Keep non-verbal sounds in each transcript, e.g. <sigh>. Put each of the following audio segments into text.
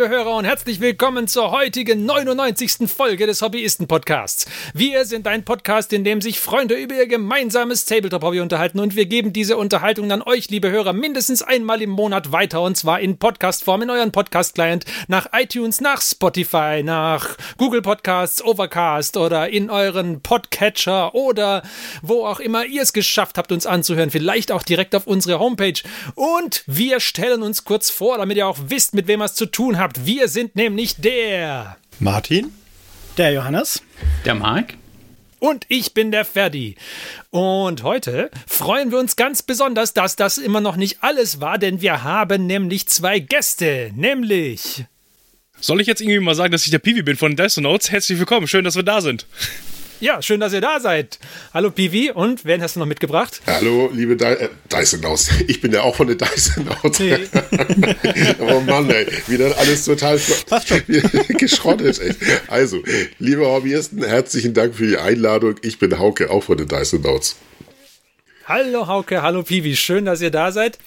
Liebe Hörer und herzlich willkommen zur heutigen 99. Folge des Hobbyisten-Podcasts. Wir sind ein Podcast, in dem sich Freunde über ihr gemeinsames Tabletop-Hobby unterhalten und wir geben diese Unterhaltung dann euch, liebe Hörer, mindestens einmal im Monat weiter und zwar in Podcast-Form in euren Podcast-Client nach iTunes, nach Spotify, nach Google Podcasts, Overcast oder in euren Podcatcher oder wo auch immer ihr es geschafft habt, uns anzuhören. Vielleicht auch direkt auf unsere Homepage. Und wir stellen uns kurz vor, damit ihr auch wisst, mit wem ihr es zu tun habt. Wir sind nämlich der Martin, der Johannes, der Marc und ich bin der Ferdi. Und heute freuen wir uns ganz besonders, dass das immer noch nicht alles war, denn wir haben nämlich zwei Gäste, nämlich soll ich jetzt irgendwie mal sagen, dass ich der Piwi bin von Death Notes? Herzlich willkommen, schön, dass wir da sind. Ja, schön, dass ihr da seid. Hallo Piwi und wen hast du noch mitgebracht? Hallo, liebe Di äh, Dyson Aus. Ich bin ja auch von der Dyson Aus. Nee. <laughs> oh Mann, ey, wieder alles total <laughs> geschrottet, echt. Also, liebe Hobbyisten, herzlichen Dank für die Einladung. Ich bin Hauke, auch von den Dyson Notes. Hallo Hauke, hallo Piwi, schön, dass ihr da seid.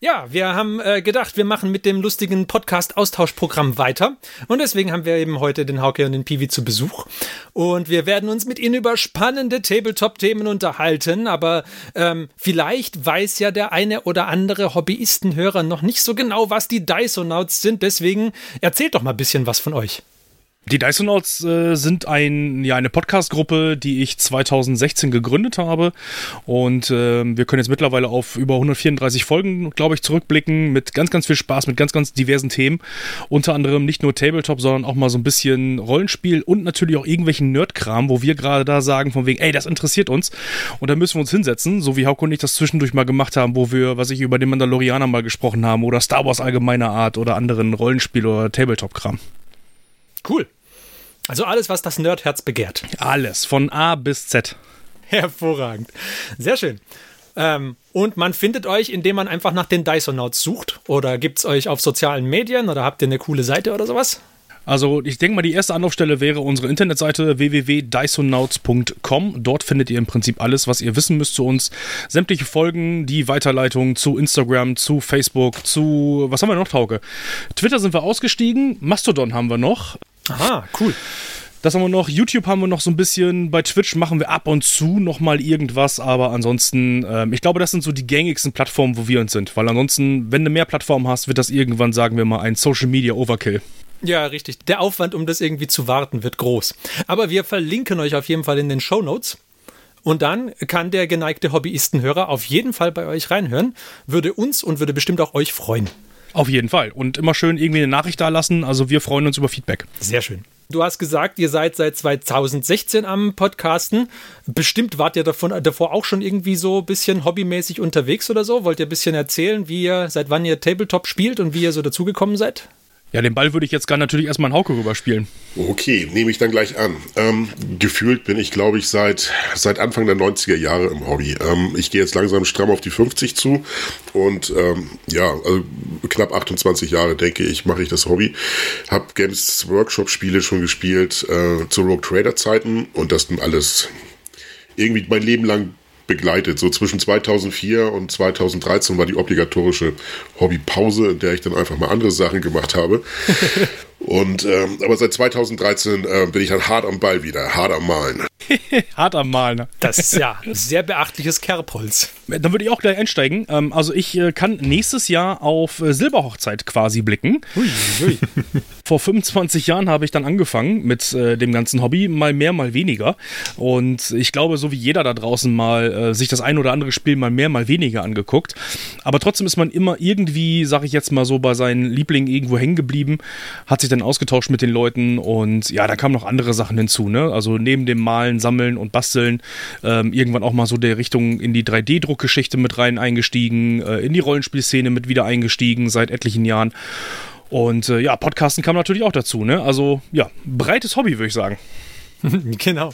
Ja, wir haben äh, gedacht, wir machen mit dem lustigen Podcast-Austauschprogramm weiter. Und deswegen haben wir eben heute den Hauke und den Piwi zu Besuch. Und wir werden uns mit ihnen über spannende Tabletop-Themen unterhalten. Aber ähm, vielleicht weiß ja der eine oder andere Hobbyistenhörer noch nicht so genau, was die Dysonauts sind. Deswegen erzählt doch mal ein bisschen was von euch. Die Dysonauts äh, sind ein, ja, eine Podcast-Gruppe, die ich 2016 gegründet habe. Und äh, wir können jetzt mittlerweile auf über 134 Folgen, glaube ich, zurückblicken mit ganz, ganz viel Spaß, mit ganz, ganz diversen Themen. Unter anderem nicht nur Tabletop, sondern auch mal so ein bisschen Rollenspiel und natürlich auch irgendwelchen Nerdkram, wo wir gerade da sagen, von wegen, ey, das interessiert uns. Und da müssen wir uns hinsetzen, so wie Hauke und ich das zwischendurch mal gemacht haben, wo wir, was ich über den Mandalorianer mal gesprochen haben oder Star Wars allgemeiner Art oder anderen Rollenspiel- oder Tabletop-Kram. Cool. Also alles, was das Nerdherz begehrt. Alles, von A bis Z. Hervorragend. Sehr schön. Ähm, und man findet euch, indem man einfach nach den Dysonauts sucht. Oder gibt es euch auf sozialen Medien oder habt ihr eine coole Seite oder sowas? Also ich denke mal, die erste Anlaufstelle wäre unsere Internetseite www.dysonauts.com. Dort findet ihr im Prinzip alles, was ihr wissen müsst zu uns. Sämtliche Folgen, die Weiterleitung zu Instagram, zu Facebook, zu... Was haben wir noch, Tauke? Twitter sind wir ausgestiegen. Mastodon haben wir noch. Aha, cool. Das haben wir noch. YouTube haben wir noch so ein bisschen. Bei Twitch machen wir ab und zu noch mal irgendwas. Aber ansonsten, ähm, ich glaube, das sind so die gängigsten Plattformen, wo wir uns sind. Weil ansonsten, wenn du mehr Plattformen hast, wird das irgendwann, sagen wir mal, ein Social Media Overkill. Ja, richtig. Der Aufwand, um das irgendwie zu warten, wird groß. Aber wir verlinken euch auf jeden Fall in den Show Notes. Und dann kann der geneigte Hobbyistenhörer auf jeden Fall bei euch reinhören. Würde uns und würde bestimmt auch euch freuen. Auf jeden Fall. Und immer schön irgendwie eine Nachricht da lassen. Also wir freuen uns über Feedback. Sehr schön. Du hast gesagt, ihr seid seit 2016 am Podcasten. Bestimmt wart ihr davon, davor auch schon irgendwie so ein bisschen hobbymäßig unterwegs oder so. Wollt ihr ein bisschen erzählen, wie ihr, seit wann ihr Tabletop spielt und wie ihr so dazugekommen seid? Ja, den Ball würde ich jetzt gar natürlich erstmal an Hauke rüberspielen. Okay, nehme ich dann gleich an. Ähm, gefühlt bin ich, glaube ich, seit, seit Anfang der 90er Jahre im Hobby. Ähm, ich gehe jetzt langsam stramm auf die 50 zu und ähm, ja, also knapp 28 Jahre, denke ich, mache ich das Hobby. Hab Games Workshop Spiele schon gespielt äh, zu Rogue Trader Zeiten und das dann alles irgendwie mein Leben lang begleitet. So zwischen 2004 und 2013 war die obligatorische Hobbypause, in der ich dann einfach mal andere Sachen gemacht habe. Und ähm, aber seit 2013 äh, bin ich dann hart am Ball wieder, hart am Malen. <laughs> hart am Malen. Ne? Das ist ja sehr beachtliches Kerbholz. Dann würde ich auch gleich einsteigen. Ähm, also ich äh, kann nächstes Jahr auf äh, Silberhochzeit quasi blicken. Ui, ui. <laughs> Vor 25 Jahren habe ich dann angefangen mit äh, dem ganzen Hobby, mal mehr, mal weniger. Und ich glaube, so wie jeder da draußen mal äh, sich das ein oder andere Spiel mal mehr, mal weniger angeguckt. Aber trotzdem ist man immer irgendwie, sag ich jetzt mal so, bei seinen Lieblingen irgendwo hängen geblieben, hat sich dann ausgetauscht mit den Leuten und ja, da kamen noch andere Sachen hinzu. Ne? Also neben dem Malen, Sammeln und Basteln ähm, irgendwann auch mal so der Richtung in die 3D-Druckgeschichte mit rein eingestiegen, äh, in die Rollenspielszene mit wieder eingestiegen seit etlichen Jahren. Und äh, ja, Podcasten kam natürlich auch dazu, ne? Also ja, breites Hobby, würde ich sagen. <laughs> genau.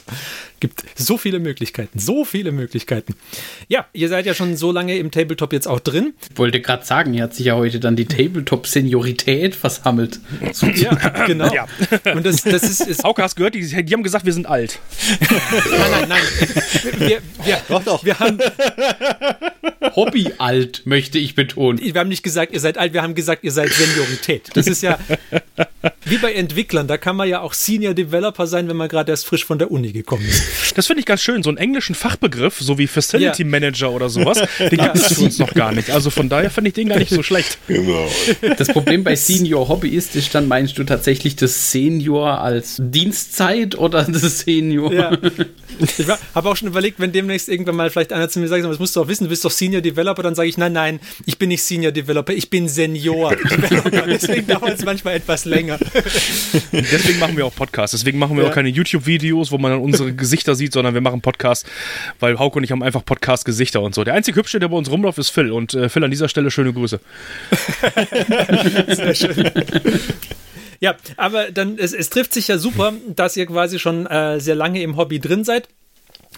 Gibt so viele Möglichkeiten, so viele Möglichkeiten. Ja, ihr seid ja schon so lange im Tabletop jetzt auch drin. Ich wollte gerade sagen, hier hat sich ja heute dann die Tabletop-Seniorität versammelt. So, ja, genau. Ja. Und das, das ist, ist Hauke, hast gehört, die, die, haben gesagt, wir sind alt. nein, nein, nein. Wir, wir, doch, doch. Wir haben Hobby alt, möchte ich betonen. Wir haben nicht gesagt, ihr seid alt, wir haben gesagt, ihr seid Seniorität. Das ist ja wie bei Entwicklern, da kann man ja auch Senior Developer sein, wenn man gerade erst frisch von der Uni gekommen ist. Das finde ich ganz schön, so einen englischen Fachbegriff, so wie Facility ja. Manager oder sowas, den gibt es für uns noch gar nicht. Also von daher finde ich den gar nicht so schlecht. Genau. Das Problem bei Senior Hobbyist ist dann, meinst du tatsächlich das Senior als Dienstzeit oder das Senior? Ja. Ich habe auch schon überlegt, wenn demnächst irgendwann mal vielleicht einer zu mir sagt, das musst du auch wissen, du bist doch Senior Developer, dann sage ich, nein, nein, ich bin nicht Senior Developer, ich bin Senior. <laughs> <laughs> Deswegen dauert es manchmal etwas länger. Deswegen machen wir auch Podcasts. Deswegen machen wir ja. auch keine YouTube-Videos, wo man dann unsere Gesichter sieht, sondern wir machen Podcasts, weil Hauke und ich haben einfach Podcast-Gesichter und so. Der einzige Hübsche, der bei uns rumläuft, ist Phil. Und äh, Phil an dieser Stelle schöne Grüße. Sehr schön. Ja, aber dann, es, es trifft sich ja super, dass ihr quasi schon äh, sehr lange im Hobby drin seid.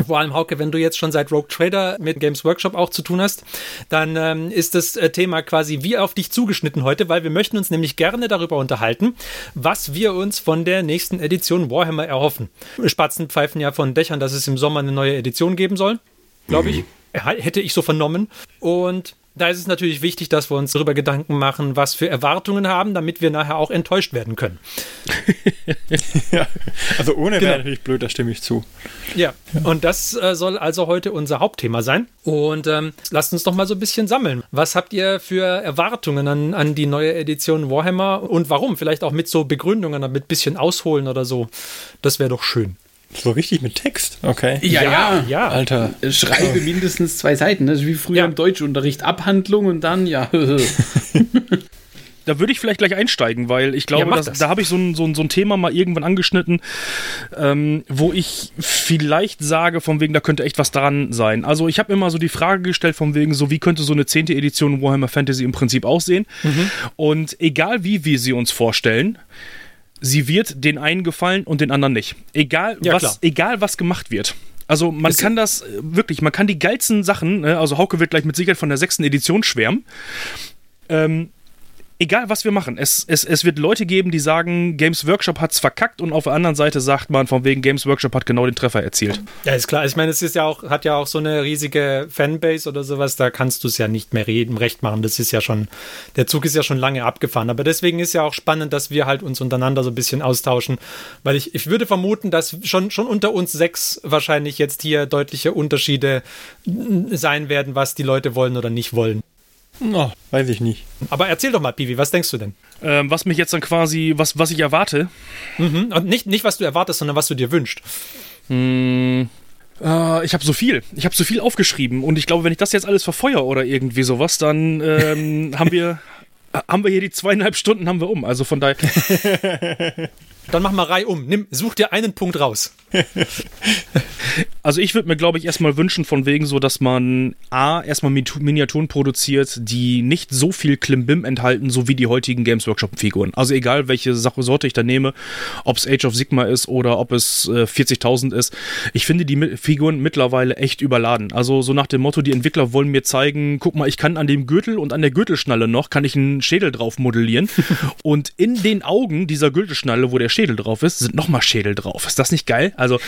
Vor allem, Hauke, wenn du jetzt schon seit Rogue Trader mit Games Workshop auch zu tun hast, dann ähm, ist das äh, Thema quasi wie auf dich zugeschnitten heute, weil wir möchten uns nämlich gerne darüber unterhalten, was wir uns von der nächsten Edition Warhammer erhoffen. Spatzen pfeifen ja von Dächern, dass es im Sommer eine neue Edition geben soll, glaube ich. Mhm. Hätte ich so vernommen. Und da ist es natürlich wichtig, dass wir uns darüber Gedanken machen, was für Erwartungen haben, damit wir nachher auch enttäuscht werden können. <laughs> ja, also ohne genau. wäre natürlich blöd, da stimme ich zu. Ja, und das äh, soll also heute unser Hauptthema sein. Und ähm, lasst uns doch mal so ein bisschen sammeln. Was habt ihr für Erwartungen an, an die neue Edition Warhammer und warum? Vielleicht auch mit so Begründungen, damit ein bisschen ausholen oder so. Das wäre doch schön. So richtig mit Text? Okay. Ja, ja. ja. Alter. Schreibe mindestens zwei Seiten. Das ist wie früher ja. im Deutschunterricht. Abhandlung und dann, ja. <laughs> da würde ich vielleicht gleich einsteigen, weil ich glaube, ja, das, das. da habe ich so ein, so, ein, so ein Thema mal irgendwann angeschnitten, ähm, wo ich vielleicht sage, von wegen, da könnte echt was dran sein. Also ich habe immer so die Frage gestellt, von wegen, so wie könnte so eine zehnte Edition Warhammer Fantasy im Prinzip aussehen. Mhm. Und egal wie wir sie uns vorstellen, sie wird den einen gefallen und den anderen nicht. Egal, ja, was, egal was gemacht wird. Also man ist kann das äh, wirklich, man kann die geilsten Sachen, ne, also Hauke wird gleich mit Sicherheit von der sechsten Edition schwärmen. Ähm, egal was wir machen, es, es, es wird Leute geben, die sagen, Games Workshop hat es verkackt und auf der anderen Seite sagt man, von wegen Games Workshop hat genau den Treffer erzielt. Ja, ist klar. Ich meine, es ist ja auch, hat ja auch so eine riesige Fanbase oder sowas, da kannst du es ja nicht mehr reden, recht machen. Das ist ja schon, der Zug ist ja schon lange abgefahren. Aber deswegen ist ja auch spannend, dass wir halt uns untereinander so ein bisschen austauschen, weil ich, ich würde vermuten, dass schon, schon unter uns sechs wahrscheinlich jetzt hier deutliche Unterschiede sein werden, was die Leute wollen oder nicht wollen. No, weiß ich nicht. Aber erzähl doch mal, Piwi, was denkst du denn? Ähm, was mich jetzt dann quasi, was, was ich erwarte. Mhm. Und nicht, nicht, was du erwartest, sondern was du dir wünschst. Hm. Äh, ich habe so viel. Ich habe so viel aufgeschrieben. Und ich glaube, wenn ich das jetzt alles verfeuere oder irgendwie sowas, dann ähm, <laughs> haben wir haben wir hier die zweieinhalb Stunden haben wir um. Also von daher. <laughs> Dann mach mal Reihe um. Nimm, such dir einen Punkt raus. <laughs> Also ich würde mir, glaube ich, erstmal wünschen, von wegen so, dass man A, erstmal Miniaturen produziert, die nicht so viel Klimbim enthalten, so wie die heutigen Games Workshop-Figuren. Also egal, welche Sache Sorte ich da nehme, ob es Age of Sigma ist oder ob es äh, 40.000 ist. Ich finde die Figuren mittlerweile echt überladen. Also so nach dem Motto, die Entwickler wollen mir zeigen, guck mal, ich kann an dem Gürtel und an der Gürtelschnalle noch, kann ich einen Schädel drauf modellieren. <laughs> und in den Augen dieser Gürtelschnalle, wo der Schädel drauf ist, sind nochmal Schädel drauf. Ist das nicht geil? Also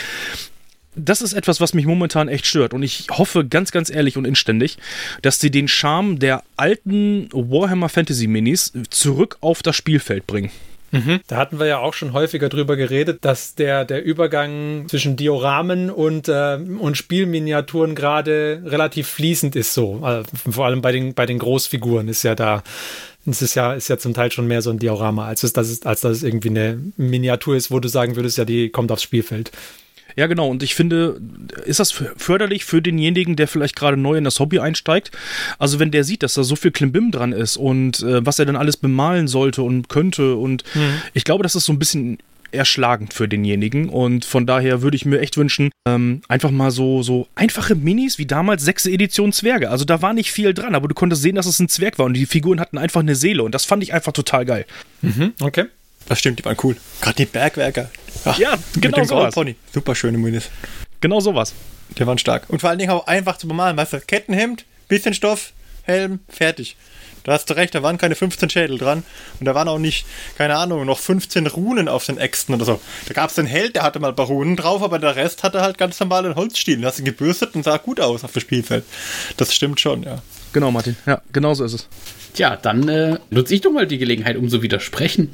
das ist etwas, was mich momentan echt stört. Und ich hoffe ganz, ganz ehrlich und inständig, dass sie den Charme der alten Warhammer Fantasy Minis zurück auf das Spielfeld bringen. Mhm. Da hatten wir ja auch schon häufiger drüber geredet, dass der, der Übergang zwischen Dioramen und, äh, und Spielminiaturen gerade relativ fließend ist so. Also vor allem bei den, bei den Großfiguren ist ja da, es ist ja, ist ja zum Teil schon mehr so ein Diorama, als, es, dass es, als dass es irgendwie eine Miniatur ist, wo du sagen würdest, ja, die kommt aufs Spielfeld. Ja, genau. Und ich finde, ist das förderlich für denjenigen, der vielleicht gerade neu in das Hobby einsteigt? Also wenn der sieht, dass da so viel Klimbim dran ist und äh, was er dann alles bemalen sollte und könnte. Und mhm. ich glaube, das ist so ein bisschen erschlagend für denjenigen. Und von daher würde ich mir echt wünschen, ähm, einfach mal so, so einfache Minis wie damals sechste Edition Zwerge. Also da war nicht viel dran, aber du konntest sehen, dass es ein Zwerg war und die Figuren hatten einfach eine Seele und das fand ich einfach total geil. Mhm, okay. Das stimmt, die waren cool. Gerade die Bergwerker. Ach, ja, genau sowas. Pony. Super schöne Munis. Genau sowas. Die waren stark. Und vor allen Dingen auch einfach zu bemalen. Weißt du, Kettenhemd, bisschen Stoff, Helm, fertig. Da hast du recht, da waren keine 15 Schädel dran. Und da waren auch nicht, keine Ahnung, noch 15 Runen auf den Äxten oder so. Da gab es den Held, der hatte mal ein paar Runen drauf, aber der Rest hatte halt ganz normal einen Holzstiel. Den hast du gebürstet und sah gut aus auf dem Spielfeld. Das stimmt schon, ja. Genau, Martin. Ja, genau so ist es. Tja, dann äh, nutze ich doch mal die Gelegenheit, um zu widersprechen.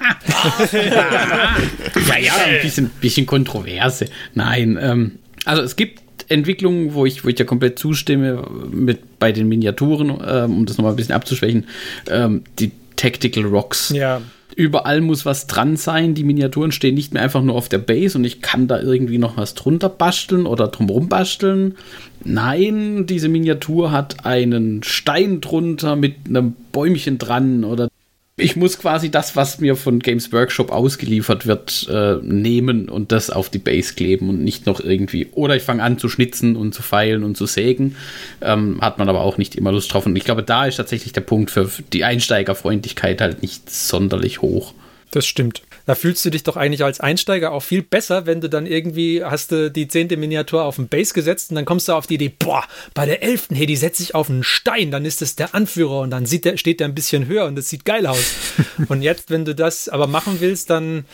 <laughs> ja, ja, ein bisschen, bisschen Kontroverse. Nein, ähm, also es gibt Entwicklungen, wo ich, wo ich ja komplett zustimme, mit bei den Miniaturen, ähm, um das nochmal ein bisschen abzuschwächen, ähm, die Tactical Rocks. Ja. Überall muss was dran sein. Die Miniaturen stehen nicht mehr einfach nur auf der Base und ich kann da irgendwie noch was drunter basteln oder drumherum basteln. Nein, diese Miniatur hat einen Stein drunter mit einem Bäumchen dran oder ich muss quasi das, was mir von Games Workshop ausgeliefert wird, äh, nehmen und das auf die Base kleben und nicht noch irgendwie. Oder ich fange an zu schnitzen und zu feilen und zu sägen. Ähm, hat man aber auch nicht immer Lust drauf. Und ich glaube, da ist tatsächlich der Punkt für die Einsteigerfreundlichkeit halt nicht sonderlich hoch. Das stimmt. Da fühlst du dich doch eigentlich als Einsteiger auch viel besser, wenn du dann irgendwie hast du die zehnte Miniatur auf den Base gesetzt und dann kommst du auf die Idee, boah, bei der elften, hey, die setze ich auf einen Stein, dann ist das der Anführer und dann sieht der, steht der ein bisschen höher und das sieht geil aus. <laughs> und jetzt, wenn du das aber machen willst, dann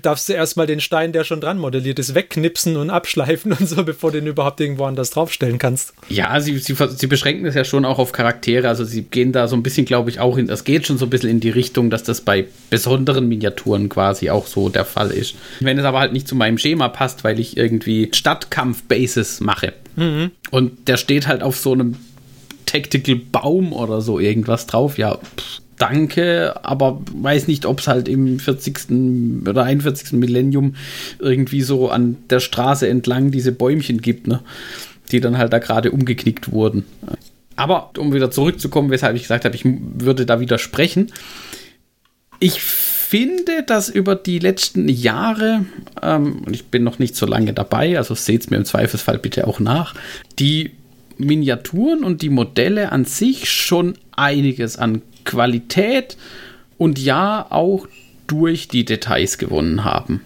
darfst du erstmal den Stein, der schon dran modelliert ist, wegknipsen und abschleifen und so, bevor du den überhaupt irgendwo anders draufstellen kannst. Ja, sie, sie, sie beschränken das ja schon auch auf Charaktere. Also sie gehen da so ein bisschen, glaube ich, auch in, das geht schon so ein bisschen in die Richtung, dass das bei besonderen Miniaturen quasi auch so der Fall ist. Wenn es aber halt nicht zu meinem Schema passt, weil ich irgendwie Stadtkampf-Bases mache mhm. und der steht halt auf so einem Tactical Baum oder so irgendwas drauf, ja, pff, danke, aber weiß nicht, ob es halt im 40. oder 41. Millennium irgendwie so an der Straße entlang diese Bäumchen gibt, ne? die dann halt da gerade umgeknickt wurden. Aber um wieder zurückzukommen, weshalb ich gesagt habe, ich würde da widersprechen. Ich finde, dass über die letzten Jahre, ähm, und ich bin noch nicht so lange dabei, also seht es mir im Zweifelsfall bitte auch nach, die Miniaturen und die Modelle an sich schon einiges an Qualität und ja auch durch die Details gewonnen haben.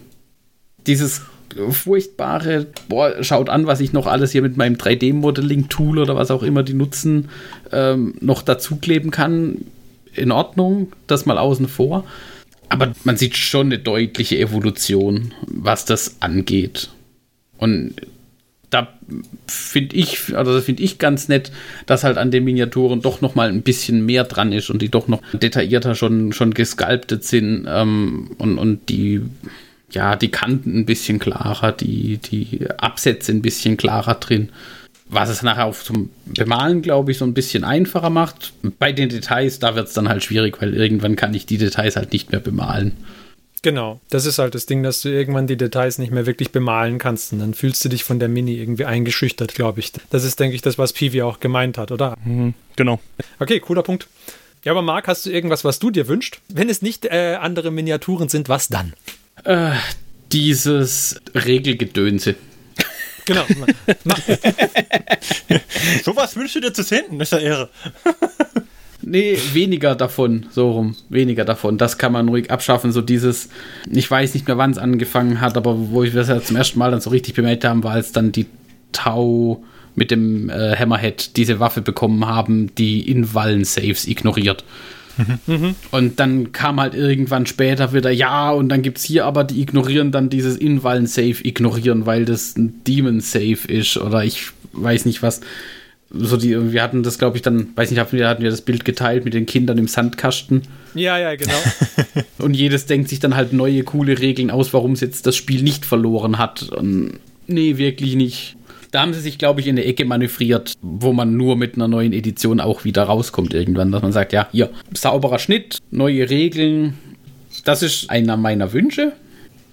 Dieses furchtbare, boah, schaut an, was ich noch alles hier mit meinem 3D-Modeling-Tool oder was auch immer die nutzen, ähm, noch dazukleben kann. In Ordnung, das mal außen vor. Aber man sieht schon eine deutliche Evolution, was das angeht. Und da finde ich, also finde ich ganz nett, dass halt an den Miniaturen doch noch mal ein bisschen mehr dran ist und die doch noch detaillierter schon, schon gesculptet sind ähm, und, und die, ja, die Kanten ein bisschen klarer, die, die Absätze ein bisschen klarer drin. Was es nachher auf zum Bemalen, glaube ich, so ein bisschen einfacher macht. Bei den Details, da wird es dann halt schwierig, weil irgendwann kann ich die Details halt nicht mehr bemalen. Genau, das ist halt das Ding, dass du irgendwann die Details nicht mehr wirklich bemalen kannst und dann fühlst du dich von der Mini irgendwie eingeschüchtert, glaube ich. Das ist, denke ich, das, was Pivi auch gemeint hat, oder? Mhm, genau. Okay, cooler Punkt. Ja, aber Marc, hast du irgendwas, was du dir wünschst? Wenn es nicht äh, andere Miniaturen sind, was dann? Äh, dieses Regelgedönse. Genau. <laughs> <laughs> Sowas wünschst du dir zu senden, ist ja irre. Nee, weniger davon, so rum. Weniger davon. Das kann man ruhig abschaffen. So dieses, ich weiß nicht mehr, wann es angefangen hat, aber wo ich das ja zum ersten Mal dann so richtig bemerkt haben, war als dann die Tau mit dem äh, Hammerhead diese Waffe bekommen haben, die Invallen-Saves ignoriert. Mhm. Und dann kam halt irgendwann später wieder, ja, und dann gibt es hier aber, die ignorieren dann dieses Invallen-Save ignorieren, weil das ein Demon-Save ist oder ich weiß nicht was so die, wir hatten das, glaube ich, dann, weiß nicht, hatten wir, hatten wir das Bild geteilt mit den Kindern im Sandkasten. Ja, ja, genau. <laughs> und jedes denkt sich dann halt neue, coole Regeln aus, warum es jetzt das Spiel nicht verloren hat. Und nee, wirklich nicht. Da haben sie sich, glaube ich, in eine Ecke manövriert, wo man nur mit einer neuen Edition auch wieder rauskommt irgendwann, dass man sagt, ja, hier, sauberer Schnitt, neue Regeln. Das ist einer meiner Wünsche.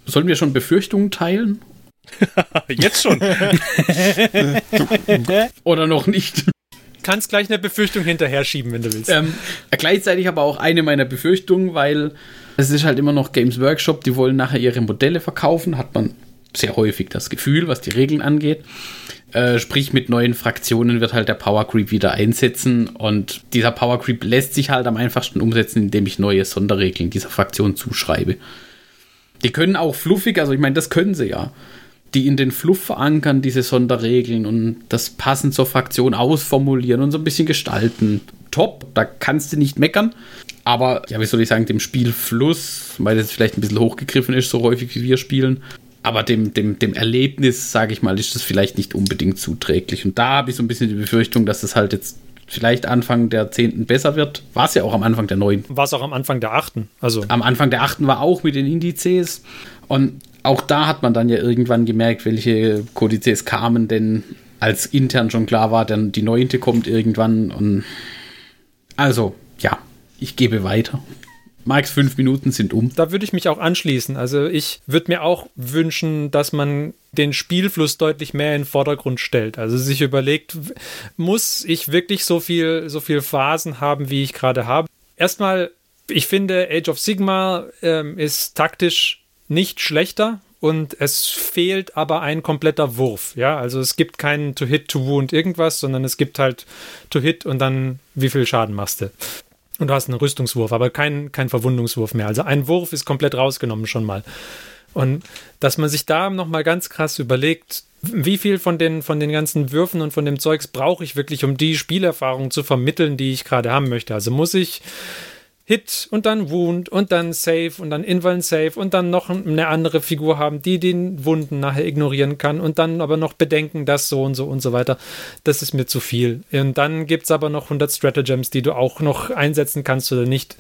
Sollen wir schon Befürchtungen teilen? <laughs> Jetzt schon. <laughs> Oder noch nicht. Kannst gleich eine Befürchtung hinterher schieben, wenn du willst. Ähm, gleichzeitig aber auch eine meiner Befürchtungen, weil es ist halt immer noch Games Workshop, die wollen nachher ihre Modelle verkaufen, hat man sehr häufig das Gefühl, was die Regeln angeht. Äh, sprich, mit neuen Fraktionen wird halt der Power Creep wieder einsetzen und dieser Power Creep lässt sich halt am einfachsten umsetzen, indem ich neue Sonderregeln dieser Fraktion zuschreibe. Die können auch fluffig, also ich meine, das können sie ja. Die in den Fluff verankern, diese Sonderregeln und das passend zur Fraktion ausformulieren und so ein bisschen gestalten. Top, da kannst du nicht meckern. Aber, ja, wie soll ich sagen, dem Spielfluss, weil das vielleicht ein bisschen hochgegriffen ist, so häufig wie wir spielen, aber dem, dem, dem Erlebnis, sage ich mal, ist das vielleicht nicht unbedingt zuträglich. Und da habe ich so ein bisschen die Befürchtung, dass es halt jetzt vielleicht Anfang der 10. besser wird. War es ja auch am Anfang der 9. War es auch am Anfang der 8. Also. Am Anfang der 8. war auch mit den Indizes. Und auch da hat man dann ja irgendwann gemerkt, welche Kodizes kamen, denn als intern schon klar war, dann die 9. kommt irgendwann. Und also, ja, ich gebe weiter. Marks fünf Minuten sind um. Da würde ich mich auch anschließen. Also ich würde mir auch wünschen, dass man den Spielfluss deutlich mehr in den Vordergrund stellt. Also sich überlegt, muss ich wirklich so viel, so viel Phasen haben, wie ich gerade habe? Erstmal, ich finde, Age of Sigma ähm, ist taktisch nicht schlechter und es fehlt aber ein kompletter Wurf. Ja, also es gibt keinen To-Hit, To-Wound, irgendwas, sondern es gibt halt To-Hit und dann wie viel Schaden machst du. Und du hast einen Rüstungswurf, aber kein, kein Verwundungswurf mehr. Also ein Wurf ist komplett rausgenommen schon mal. Und dass man sich da nochmal ganz krass überlegt, wie viel von den, von den ganzen Würfen und von dem Zeugs brauche ich wirklich, um die Spielerfahrung zu vermitteln, die ich gerade haben möchte. Also muss ich Hit und dann Wound und dann Save und dann Invalid Save und dann noch eine andere Figur haben, die den Wunden nachher ignorieren kann und dann aber noch bedenken, dass so und so und so weiter. Das ist mir zu viel. Und dann gibt es aber noch 100 Stratagems, die du auch noch einsetzen kannst oder nicht.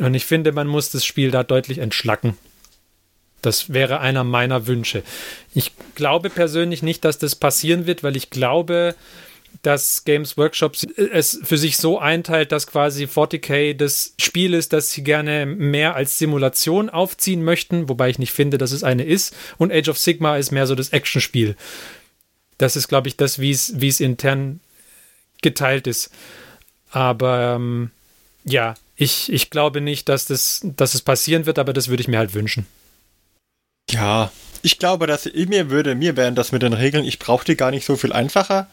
Und ich finde, man muss das Spiel da deutlich entschlacken. Das wäre einer meiner Wünsche. Ich glaube persönlich nicht, dass das passieren wird, weil ich glaube, dass Games Workshop es für sich so einteilt, dass quasi 40k das Spiel ist, das sie gerne mehr als Simulation aufziehen möchten, wobei ich nicht finde, dass es eine ist. Und Age of Sigma ist mehr so das Actionspiel. Das ist, glaube ich, das, wie es, intern geteilt ist. Aber ähm, ja, ich, ich glaube nicht, dass das, dass es passieren wird, aber das würde ich mir halt wünschen. Ja, ich glaube, dass mir würde, mir wären das mit den Regeln, ich brauche die gar nicht so viel einfacher.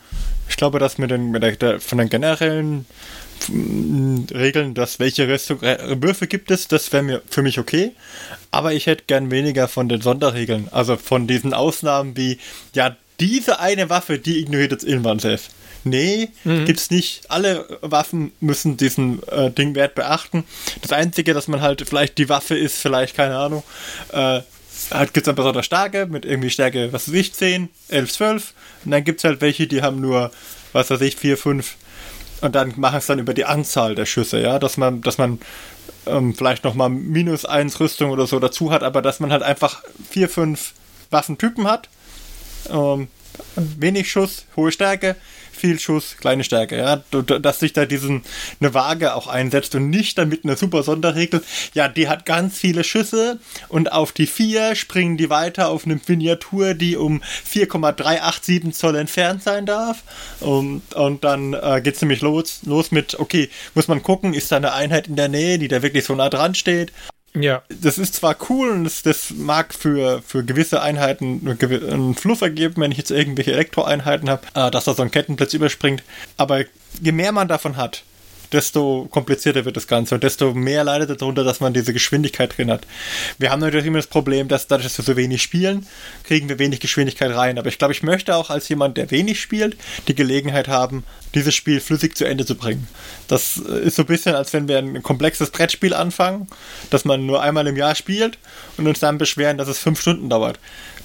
Ich glaube, dass mit den, mit der, der, von den generellen mm, Regeln, dass welche Rüstung, äh, Würfe gibt es, das wäre mir für mich okay. Aber ich hätte gern weniger von den Sonderregeln. Also von diesen Ausnahmen wie, ja, diese eine Waffe, die ignoriert jetzt Invan Safe. Nee, mhm. gibt's nicht. Alle Waffen müssen diesen äh, Dingwert beachten. Das Einzige, dass man halt vielleicht die Waffe ist, vielleicht, keine Ahnung, äh, halt gibt es dann besonders starke mit irgendwie Stärke, was weiß ich, 10, 11, 12. Und dann gibt es halt welche, die haben nur, was weiß ich, 4, 5. Und dann machen es dann über die Anzahl der Schüsse, ja, dass man, dass man ähm, vielleicht nochmal minus 1 Rüstung oder so dazu hat, aber dass man halt einfach 4, 5 Waffentypen hat. Ähm, wenig Schuss, hohe Stärke, viel Schuss, kleine Stärke, ja, dass sich da diesen eine Waage auch einsetzt und nicht damit eine super Sonderregel, ja, die hat ganz viele Schüsse und auf die vier springen die weiter auf eine Miniatur, die um 4,387 Zoll entfernt sein darf. Und, und dann äh, es nämlich los, los mit, okay, muss man gucken, ist da eine Einheit in der Nähe, die da wirklich so nah dran steht ja. Das ist zwar cool und das, das mag für, für gewisse Einheiten einen Fluss ergeben, wenn ich jetzt irgendwelche Elektroeinheiten habe, äh, dass da so ein Kettenplatz überspringt. Aber je mehr man davon hat, desto komplizierter wird das Ganze und desto mehr leidet darunter, dass man diese Geschwindigkeit drin hat. Wir haben natürlich immer das Problem, dass dadurch, dass wir so wenig spielen, kriegen wir wenig Geschwindigkeit rein. Aber ich glaube, ich möchte auch als jemand, der wenig spielt, die Gelegenheit haben, dieses Spiel flüssig zu Ende zu bringen. Das ist so ein bisschen, als wenn wir ein komplexes Brettspiel anfangen, das man nur einmal im Jahr spielt und uns dann beschweren, dass es fünf Stunden dauert.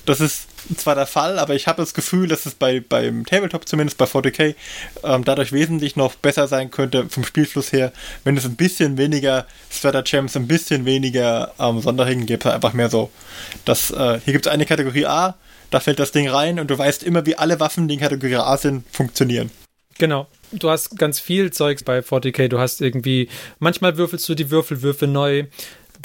Das ist zwar der Fall, aber ich habe das Gefühl, dass es bei, beim Tabletop zumindest bei 40k ähm, dadurch wesentlich noch besser sein könnte vom Spielfluss her, wenn es ein bisschen weniger Stratagems, ein bisschen weniger ähm, Sonderregeln gibt, einfach mehr so, dass äh, hier gibt es eine Kategorie A, da fällt das Ding rein und du weißt immer, wie alle Waffen, die in Kategorie A sind, funktionieren. Genau. Du hast ganz viel Zeugs bei 40k. Du hast irgendwie, manchmal würfelst du die Würfelwürfe neu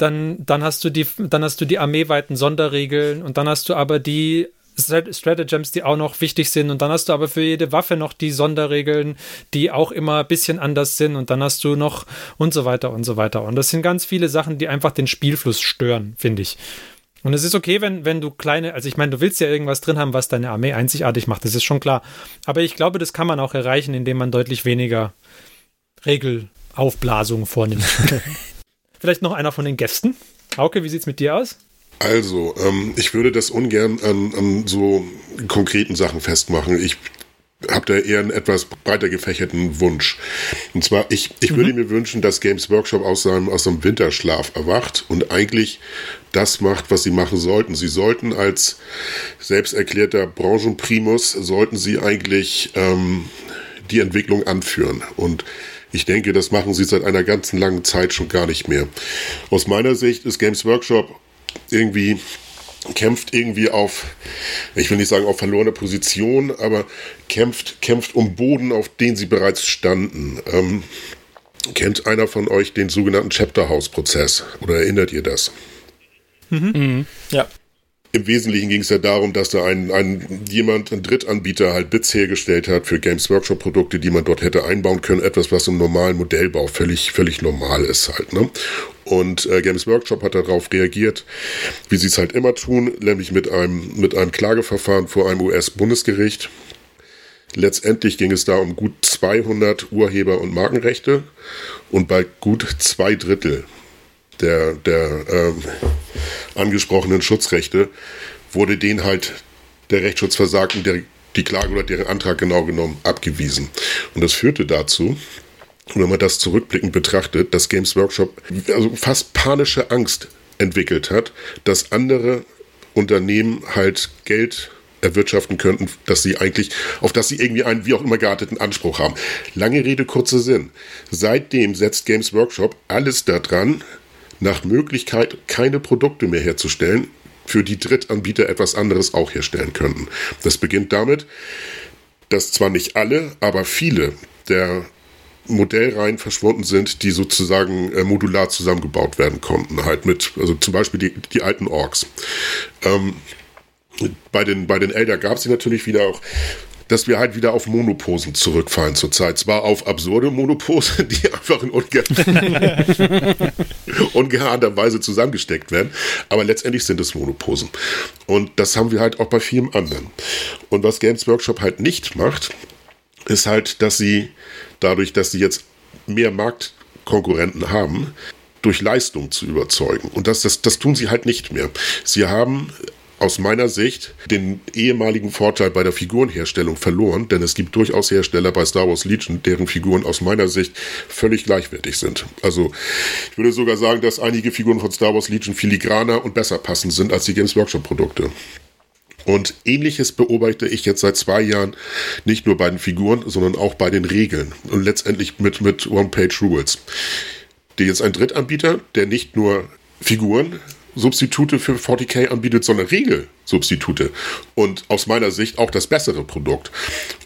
dann, dann hast du die, dann hast du die armeeweiten Sonderregeln und dann hast du aber die Stratagems, die auch noch wichtig sind. Und dann hast du aber für jede Waffe noch die Sonderregeln, die auch immer ein bisschen anders sind. Und dann hast du noch und so weiter und so weiter. Und das sind ganz viele Sachen, die einfach den Spielfluss stören, finde ich. Und es ist okay, wenn, wenn du kleine, also ich meine, du willst ja irgendwas drin haben, was deine Armee einzigartig macht, das ist schon klar. Aber ich glaube, das kann man auch erreichen, indem man deutlich weniger Regelaufblasungen vornimmt. <laughs> Vielleicht noch einer von den Gästen. Auke, wie sieht's mit dir aus? Also, ähm, ich würde das ungern an, an so konkreten Sachen festmachen. Ich habe da eher einen etwas breiter gefächerten Wunsch. Und zwar, ich, ich mhm. würde mir wünschen, dass Games Workshop aus seinem, aus seinem Winterschlaf erwacht und eigentlich das macht, was sie machen sollten. Sie sollten als selbsterklärter Branchenprimus, sollten sie eigentlich ähm, die Entwicklung anführen. Und ich denke, das machen sie seit einer ganzen langen Zeit schon gar nicht mehr. Aus meiner Sicht ist Games Workshop irgendwie kämpft irgendwie auf, ich will nicht sagen auf verlorene Position, aber kämpft, kämpft um Boden, auf den sie bereits standen. Ähm, kennt einer von euch den sogenannten Chapter House Prozess oder erinnert ihr das? Mhm. Mhm. Ja. Im Wesentlichen ging es ja darum, dass da ein, ein jemand, ein Drittanbieter halt Bits hergestellt hat für Games Workshop Produkte, die man dort hätte einbauen können. Etwas, was im normalen Modellbau völlig, völlig normal ist halt, ne? Und äh, Games Workshop hat darauf reagiert, wie sie es halt immer tun, nämlich mit einem, mit einem Klageverfahren vor einem US-Bundesgericht. Letztendlich ging es da um gut 200 Urheber- und Markenrechte und bei gut zwei Drittel der, der ähm, angesprochenen Schutzrechte wurde denen halt der Rechtsschutz versagt und der, die Klage oder deren Antrag genau genommen abgewiesen. Und das führte dazu, wenn man das zurückblickend betrachtet, dass Games Workshop also fast panische Angst entwickelt hat, dass andere Unternehmen halt Geld erwirtschaften könnten, dass sie eigentlich, auf das sie irgendwie einen wie auch immer gearteten Anspruch haben. Lange Rede, kurzer Sinn. Seitdem setzt Games Workshop alles daran, nach Möglichkeit keine Produkte mehr herzustellen, für die Drittanbieter etwas anderes auch herstellen könnten. Das beginnt damit, dass zwar nicht alle, aber viele der Modellreihen verschwunden sind, die sozusagen äh, modular zusammengebaut werden konnten. Halt mit, also zum Beispiel die, die alten Orks. Ähm, bei den, bei den Elder gab es sie natürlich wieder auch dass wir halt wieder auf Monoposen zurückfallen zurzeit. Zwar auf absurde Monoposen, <laughs> die einfach in unge <laughs> ungeahnter Weise zusammengesteckt werden, aber letztendlich sind es Monoposen. Und das haben wir halt auch bei vielem anderen. Und was Games Workshop halt nicht macht, ist halt, dass sie dadurch, dass sie jetzt mehr Marktkonkurrenten haben, durch Leistung zu überzeugen. Und das, das, das tun sie halt nicht mehr. Sie haben aus meiner Sicht den ehemaligen Vorteil bei der Figurenherstellung verloren, denn es gibt durchaus Hersteller bei Star Wars Legion, deren Figuren aus meiner Sicht völlig gleichwertig sind. Also ich würde sogar sagen, dass einige Figuren von Star Wars Legion filigraner und besser passend sind als die Games Workshop Produkte. Und ähnliches beobachte ich jetzt seit zwei Jahren nicht nur bei den Figuren, sondern auch bei den Regeln und letztendlich mit, mit One-Page-Rules. Die jetzt ein Drittanbieter, der nicht nur Figuren Substitute für 40k anbietet, sondern Regelsubstitute. Und aus meiner Sicht auch das bessere Produkt.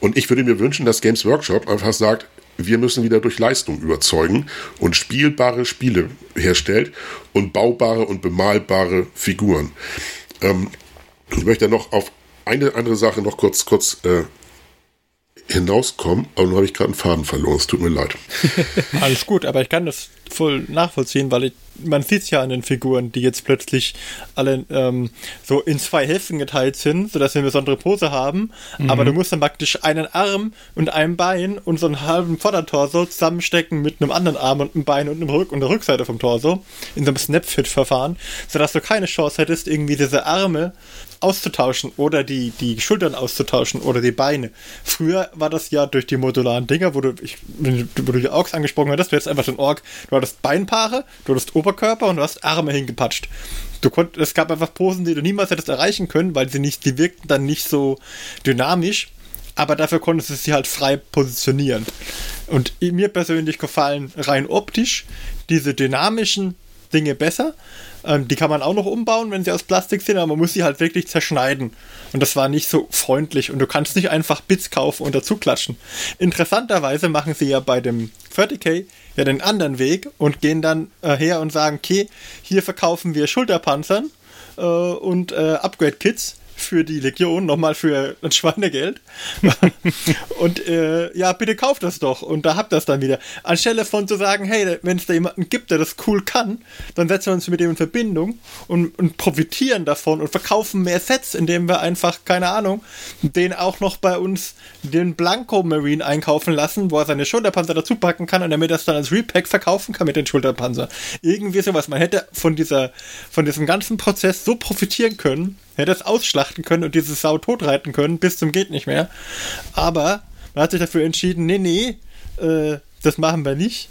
Und ich würde mir wünschen, dass Games Workshop einfach sagt, wir müssen wieder durch Leistung überzeugen und spielbare Spiele herstellt und baubare und bemalbare Figuren. Ähm, ich möchte noch auf eine andere Sache noch kurz, kurz äh, hinauskommen, aber nun habe ich gerade einen Faden verloren. Es tut mir leid. <laughs> Alles gut, aber ich kann das voll nachvollziehen, weil ich, man sieht es ja an den Figuren, die jetzt plötzlich alle ähm, so in zwei Hälften geteilt sind, sodass wir eine besondere Pose haben. Mhm. Aber du musst dann praktisch einen Arm und ein Bein und so einen halben Vordertorso zusammenstecken mit einem anderen Arm und einem Bein und einem Rück und der Rückseite vom Torso in so einem Snapfit-Verfahren, sodass du keine Chance hättest, irgendwie diese Arme auszutauschen oder die, die Schultern auszutauschen oder die Beine. Früher war das ja durch die modularen Dinger, wo du, ich, wo du die Orks angesprochen hattest, du hättest einfach den Ork, du hattest Beinpaare, du hattest Oberkörper und du hast Arme hingepatscht. Du konnt, es gab einfach Posen, die du niemals hättest erreichen können, weil sie nicht, die wirkten dann nicht so dynamisch, aber dafür konntest du sie halt frei positionieren. Und mir persönlich gefallen rein optisch diese dynamischen Dinge besser, ähm, die kann man auch noch umbauen, wenn sie aus Plastik sind, aber man muss sie halt wirklich zerschneiden. Und das war nicht so freundlich. Und du kannst nicht einfach Bits kaufen und dazu klatschen. Interessanterweise machen sie ja bei dem 30k ja den anderen Weg und gehen dann äh, her und sagen, okay, hier verkaufen wir Schulterpanzern äh, und äh, Upgrade-Kits für die Legion, nochmal für ein Schweinegeld. <laughs> und äh, ja, bitte kauft das doch. Und da habt ihr das dann wieder. Anstelle von zu sagen, hey, wenn es da jemanden gibt, der das cool kann, dann setzen wir uns mit dem in Verbindung und, und profitieren davon und verkaufen mehr Sets, indem wir einfach, keine Ahnung, den auch noch bei uns den Blanco Marine einkaufen lassen, wo er seine Schulterpanzer dazu packen kann und damit er das dann als Repack verkaufen kann mit den Schulterpanzer. Irgendwie sowas. Man hätte von dieser, von diesem ganzen Prozess so profitieren können, hätte es ausschlachten können und diese Sau totreiten können, bis zum geht nicht mehr. Aber man hat sich dafür entschieden, nee, nee, äh, das machen wir nicht.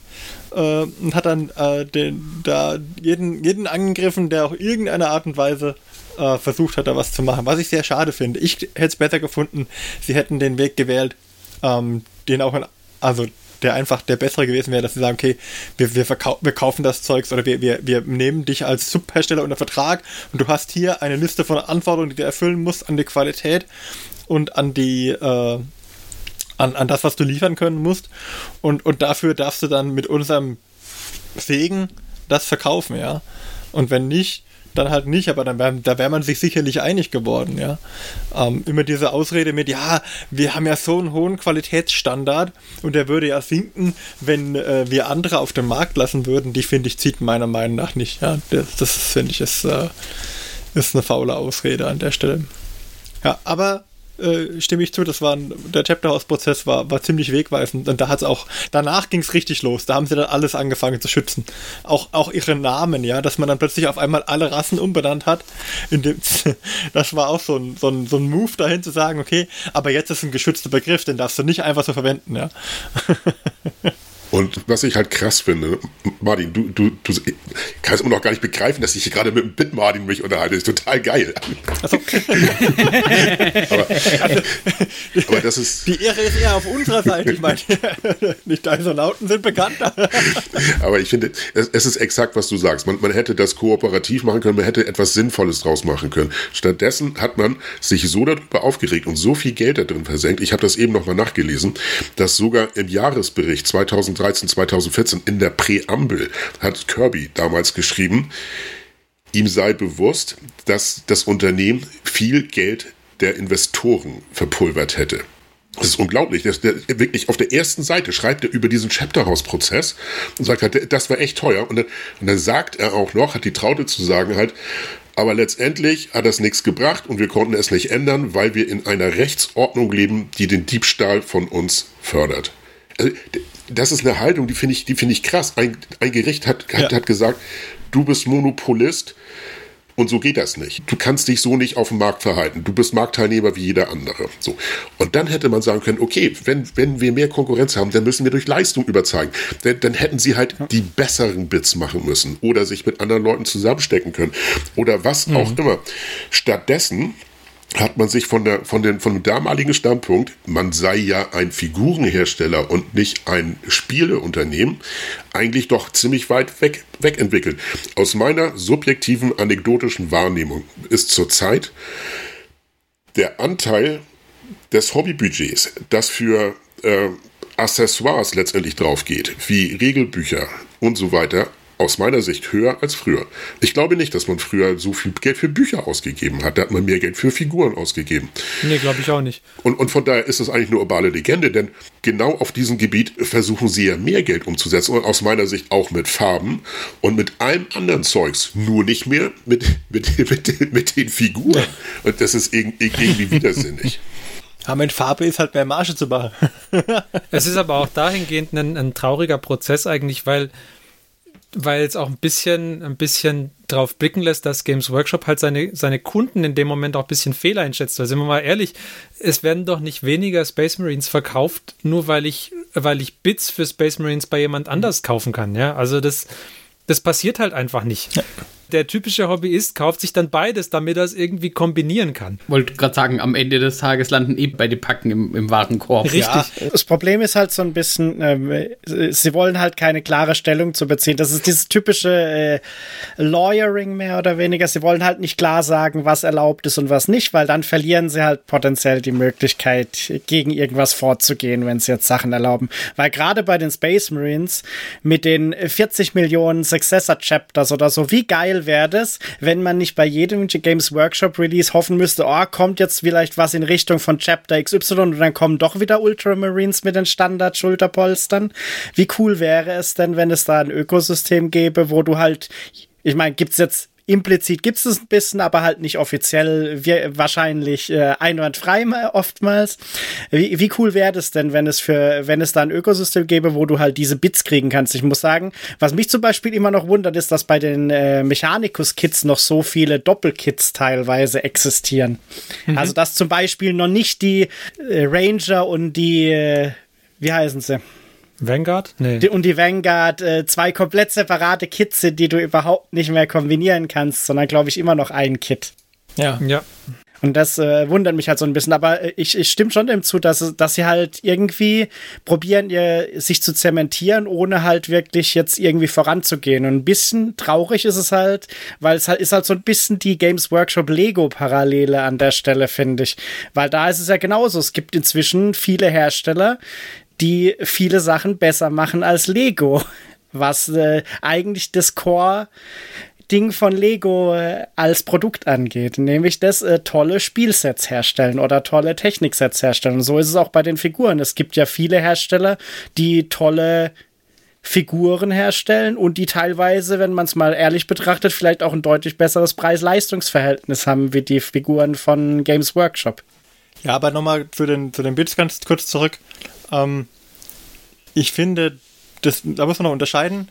Äh, und hat dann äh, den, da jeden, jeden angegriffen, der auch irgendeine Art und Weise äh, versucht hat, da was zu machen. Was ich sehr schade finde. Ich hätte es besser gefunden, sie hätten den Weg gewählt, ähm, den auch in, also der einfach der bessere gewesen wäre, dass sie sagen, okay, wir, wir, wir kaufen das Zeugs oder wir, wir, wir nehmen dich als Subhersteller unter Vertrag und du hast hier eine Liste von Anforderungen, die du erfüllen musst an die Qualität und an die äh, an, an das, was du liefern können musst. Und, und dafür darfst du dann mit unserem Segen das verkaufen, ja. Und wenn nicht, dann halt nicht, aber dann wär, da wäre man sich sicherlich einig geworden, ja. Ähm, immer diese Ausrede mit, ja, wir haben ja so einen hohen Qualitätsstandard und der würde ja sinken, wenn äh, wir andere auf den Markt lassen würden, die finde ich, zieht meiner Meinung nach nicht, ja. Das, das finde ich, ist, äh, ist eine faule Ausrede an der Stelle. Ja, aber äh, stimme ich zu, das war ein, der Chapter House Prozess war, war ziemlich wegweisend und da hat es auch, danach ging es richtig los, da haben sie dann alles angefangen zu schützen. Auch, auch ihre Namen, ja, dass man dann plötzlich auf einmal alle Rassen umbenannt hat. Dem, das war auch so ein, so, ein, so ein Move dahin zu sagen, okay, aber jetzt ist ein geschützter Begriff, den darfst du nicht einfach so verwenden, ja. <laughs> Und was ich halt krass finde, Martin, du, du, du kannst immer noch gar nicht begreifen, dass ich hier gerade mit dem Bit Martin mich unterhalte. Das ist total geil. Also. aber, aber, das ist. Die Ehre ist eher auf unserer Seite. Ich meine, <laughs> nicht Isonauten sind bekannt. aber ich finde, es, es, ist exakt, was du sagst. Man, man hätte das kooperativ machen können, man hätte etwas Sinnvolles draus machen können. Stattdessen hat man sich so darüber aufgeregt und so viel Geld da drin versenkt. Ich habe das eben nochmal nachgelesen, dass sogar im Jahresbericht 2013 2013, 2014 in der Präambel hat Kirby damals geschrieben, ihm sei bewusst, dass das Unternehmen viel Geld der Investoren verpulvert hätte. Das ist unglaublich. Der, der, wirklich auf der ersten Seite schreibt er über diesen Chapterhouse-Prozess und sagt halt, das war echt teuer. Und dann, und dann sagt er auch noch, hat die Traute zu sagen halt, aber letztendlich hat das nichts gebracht und wir konnten es nicht ändern, weil wir in einer Rechtsordnung leben, die den Diebstahl von uns fördert. Also, das ist eine Haltung, die finde ich, die finde ich krass. Ein, ein Gericht hat, hat, ja. hat gesagt, du bist Monopolist und so geht das nicht. Du kannst dich so nicht auf dem Markt verhalten. Du bist Marktteilnehmer wie jeder andere. So. Und dann hätte man sagen können, okay, wenn, wenn wir mehr Konkurrenz haben, dann müssen wir durch Leistung überzeugen. Dann, dann hätten sie halt die besseren Bits machen müssen oder sich mit anderen Leuten zusammenstecken können oder was mhm. auch immer. Stattdessen hat man sich von, der, von, den, von dem damaligen Standpunkt, man sei ja ein Figurenhersteller und nicht ein Spieleunternehmen, eigentlich doch ziemlich weit weg, wegentwickelt. Aus meiner subjektiven anekdotischen Wahrnehmung ist zurzeit der Anteil des Hobbybudgets, das für äh, Accessoires letztendlich drauf geht, wie Regelbücher und so weiter, aus meiner Sicht höher als früher. Ich glaube nicht, dass man früher so viel Geld für Bücher ausgegeben hat. Da hat man mehr Geld für Figuren ausgegeben. Nee, glaube ich auch nicht. Und, und von daher ist es eigentlich nur urbane Legende, denn genau auf diesem Gebiet versuchen sie ja mehr Geld umzusetzen und aus meiner Sicht auch mit Farben und mit allem anderen Zeugs. Nur nicht mehr mit, mit, <laughs> mit, mit den Figuren. Und das ist irgendwie widersinnig. <laughs> Ja, mit Farbe ist halt mehr Marge zu machen. es ist aber auch dahingehend ein, ein trauriger Prozess eigentlich, weil weil es auch ein bisschen, ein bisschen drauf blicken lässt, dass Games Workshop halt seine, seine Kunden in dem Moment auch ein bisschen Fehler einschätzt. Weil sind wir mal ehrlich, es werden doch nicht weniger Space Marines verkauft, nur weil ich, weil ich Bits für Space Marines bei jemand anders kaufen kann. Ja, also das, das passiert halt einfach nicht. Ja der typische Hobbyist kauft sich dann beides, damit er es irgendwie kombinieren kann. Wollte gerade sagen, am Ende des Tages landen eh beide Packen im, im Warenkorb. Richtig. Ja, das Problem ist halt so ein bisschen, äh, sie wollen halt keine klare Stellung zu beziehen. Das ist dieses typische äh, Lawyering mehr oder weniger. Sie wollen halt nicht klar sagen, was erlaubt ist und was nicht, weil dann verlieren sie halt potenziell die Möglichkeit, gegen irgendwas vorzugehen, wenn sie jetzt Sachen erlauben. Weil gerade bei den Space Marines mit den 40 Millionen Successor Chapters oder so, wie geil wäre das, wenn man nicht bei jedem Games Workshop Release hoffen müsste, oh, kommt jetzt vielleicht was in Richtung von Chapter XY und dann kommen doch wieder Ultramarines mit den Standard-Schulterpolstern. Wie cool wäre es denn, wenn es da ein Ökosystem gäbe, wo du halt, ich meine, gibt's jetzt implizit gibt es ein bisschen, aber halt nicht offiziell, wir, wahrscheinlich äh, einwandfrei oftmals. Wie, wie cool wäre das denn, wenn es für, wenn es da ein Ökosystem gäbe, wo du halt diese Bits kriegen kannst? Ich muss sagen, was mich zum Beispiel immer noch wundert, ist, dass bei den äh, Mechanicus-Kits noch so viele Doppelkits teilweise existieren. Mhm. Also, dass zum Beispiel noch nicht die äh, Ranger und die, äh, wie heißen sie? Vanguard? Nee. Die, und die Vanguard äh, zwei komplett separate Kits sind, die du überhaupt nicht mehr kombinieren kannst, sondern glaube ich immer noch ein Kit. Ja. Ja. Und das äh, wundert mich halt so ein bisschen. Aber äh, ich, ich stimme schon dem zu, dass, dass sie halt irgendwie probieren, ihr, sich zu zementieren, ohne halt wirklich jetzt irgendwie voranzugehen. Und ein bisschen traurig ist es halt, weil es halt ist halt so ein bisschen die Games Workshop Lego-Parallele an der Stelle, finde ich. Weil da ist es ja genauso. Es gibt inzwischen viele Hersteller, die viele Sachen besser machen als Lego, was äh, eigentlich das Core Ding von Lego äh, als Produkt angeht, nämlich das äh, tolle Spielsets herstellen oder tolle Techniksets herstellen. Und so ist es auch bei den Figuren. Es gibt ja viele Hersteller, die tolle Figuren herstellen und die teilweise, wenn man es mal ehrlich betrachtet, vielleicht auch ein deutlich besseres Preis-Leistungs-Verhältnis haben wie die Figuren von Games Workshop. Ja, aber nochmal zu den, zu den Bits ganz kurz zurück. Ähm, ich finde, das, da muss man noch unterscheiden.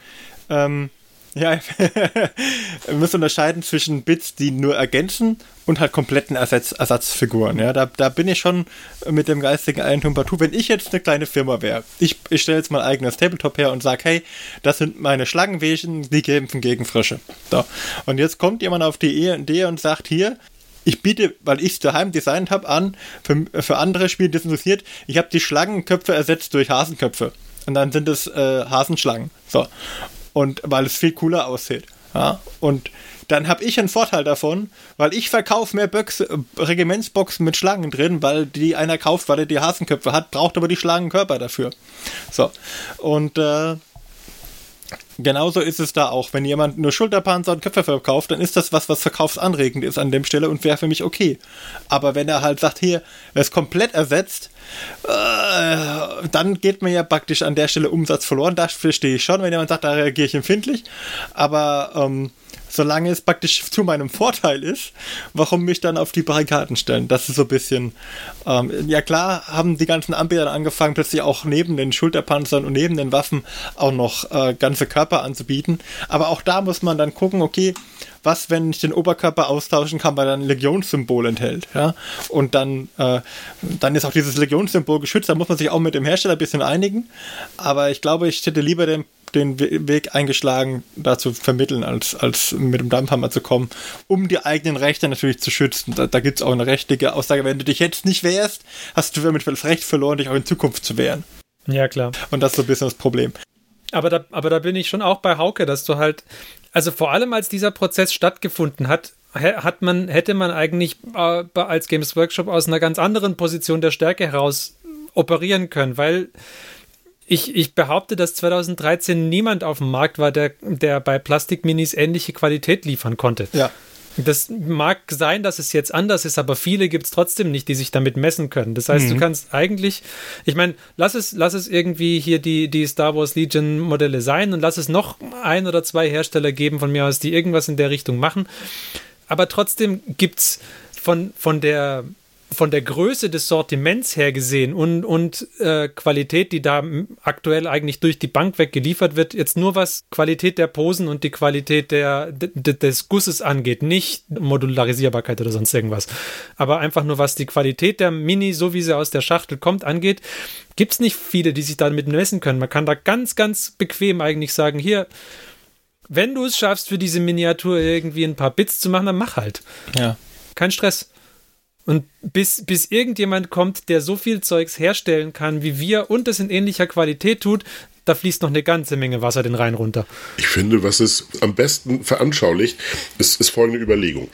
Ähm, ja, <laughs> wir müssen unterscheiden zwischen Bits, die nur ergänzen und halt kompletten Ersatz, Ersatzfiguren. Ja, da, da bin ich schon mit dem geistigen Eigentum partout. Wenn ich jetzt eine kleine Firma wäre, ich, ich stelle jetzt mein eigenes Tabletop her und sage, hey, das sind meine Schlangenwesen, die kämpfen gegen Frische. So. Und jetzt kommt jemand auf die Idee und sagt, hier, ich biete, weil ich es daheim designt habe, an, für, für andere Spiele, die es interessiert, ich habe die Schlangenköpfe ersetzt durch Hasenköpfe. Und dann sind es äh, Hasenschlangen. So. Und weil es viel cooler aussieht. Ja. Und dann habe ich einen Vorteil davon, weil ich verkaufe mehr Böxe, äh, Regimentsboxen mit Schlangen drin, weil die einer kauft, weil er die Hasenköpfe hat, braucht aber die Schlangenkörper dafür. So. Und äh, Genauso ist es da auch. Wenn jemand nur Schulterpanzer und Köpfe verkauft, dann ist das was, was verkaufsanregend ist an dem Stelle und wäre für mich okay. Aber wenn er halt sagt, hier, er ist komplett ersetzt, äh, dann geht mir ja praktisch an der Stelle Umsatz verloren. Das verstehe ich schon, wenn jemand sagt, da reagiere ich empfindlich. Aber ähm, solange es praktisch <laughs> zu meinem Vorteil ist, warum mich dann auf die Barrikaden stellen? Das ist so ein bisschen, ähm, ja klar, haben die ganzen Anbieter angefangen, plötzlich auch neben den Schulterpanzern und neben den Waffen auch noch äh, ganze Körper anzubieten. Aber auch da muss man dann gucken, okay, was, wenn ich den Oberkörper austauschen kann, weil er ein Legionssymbol enthält, ja? Und dann, äh, dann ist auch dieses Legionssymbol geschützt, da muss man sich auch mit dem Hersteller ein bisschen einigen. Aber ich glaube, ich hätte lieber den den Weg eingeschlagen, da zu vermitteln, als, als mit dem Dampfhammer zu kommen, um die eigenen Rechte natürlich zu schützen. Da, da gibt es auch eine rechtliche Aussage, wenn du dich jetzt nicht wehrst, hast du damit das Recht verloren, dich auch in Zukunft zu wehren. Ja, klar. Und das ist so ein bisschen das Problem. Aber da, aber da bin ich schon auch bei Hauke, dass du halt, also vor allem als dieser Prozess stattgefunden hat, hat man, hätte man eigentlich äh, als Games Workshop aus einer ganz anderen Position der Stärke heraus operieren können, weil ich, ich behaupte, dass 2013 niemand auf dem Markt war, der, der bei Plastikminis ähnliche Qualität liefern konnte. Ja. Das mag sein, dass es jetzt anders ist, aber viele gibt es trotzdem nicht, die sich damit messen können. Das heißt, mhm. du kannst eigentlich, ich meine, lass es, lass es irgendwie hier die, die Star Wars Legion Modelle sein und lass es noch ein oder zwei Hersteller geben von mir aus, die irgendwas in der Richtung machen. Aber trotzdem gibt es von, von der von der Größe des Sortiments her gesehen und, und äh, Qualität, die da aktuell eigentlich durch die Bank weg geliefert wird, jetzt nur was Qualität der Posen und die Qualität der, des Gusses angeht, nicht Modularisierbarkeit oder sonst irgendwas. Aber einfach nur was die Qualität der Mini, so wie sie aus der Schachtel kommt, angeht, gibt es nicht viele, die sich damit messen können. Man kann da ganz, ganz bequem eigentlich sagen, hier, wenn du es schaffst, für diese Miniatur irgendwie ein paar Bits zu machen, dann mach halt. Ja. Kein Stress. Und bis, bis irgendjemand kommt, der so viel Zeugs herstellen kann wie wir und das in ähnlicher Qualität tut, da fließt noch eine ganze Menge Wasser den Rhein runter. Ich finde, was es am besten veranschaulicht, ist, ist folgende Überlegung.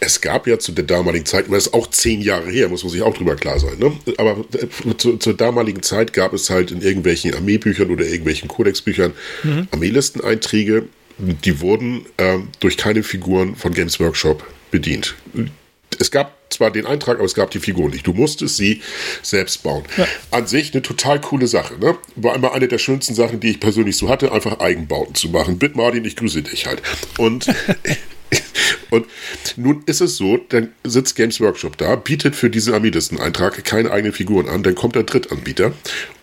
Es gab ja zu der damaligen Zeit, das ist auch zehn Jahre her, muss man sich auch drüber klar sein, ne? aber äh, zu, zur damaligen Zeit gab es halt in irgendwelchen Armeebüchern oder irgendwelchen Kodexbüchern mhm. Armeelisteneinträge die wurden ähm, durch keine Figuren von Games Workshop bedient. Es gab zwar den Eintrag, aber es gab die Figuren nicht. Du musstest sie selbst bauen. Ja. An sich eine total coole Sache. Ne? War immer eine der schönsten Sachen, die ich persönlich so hatte, einfach Eigenbauten zu machen. Bitte Martin, ich grüße dich halt. Und <laughs> Und nun ist es so, dann sitzt Games Workshop da, bietet für diesen Armeelisten-Eintrag keine eigenen Figuren an, dann kommt der Drittanbieter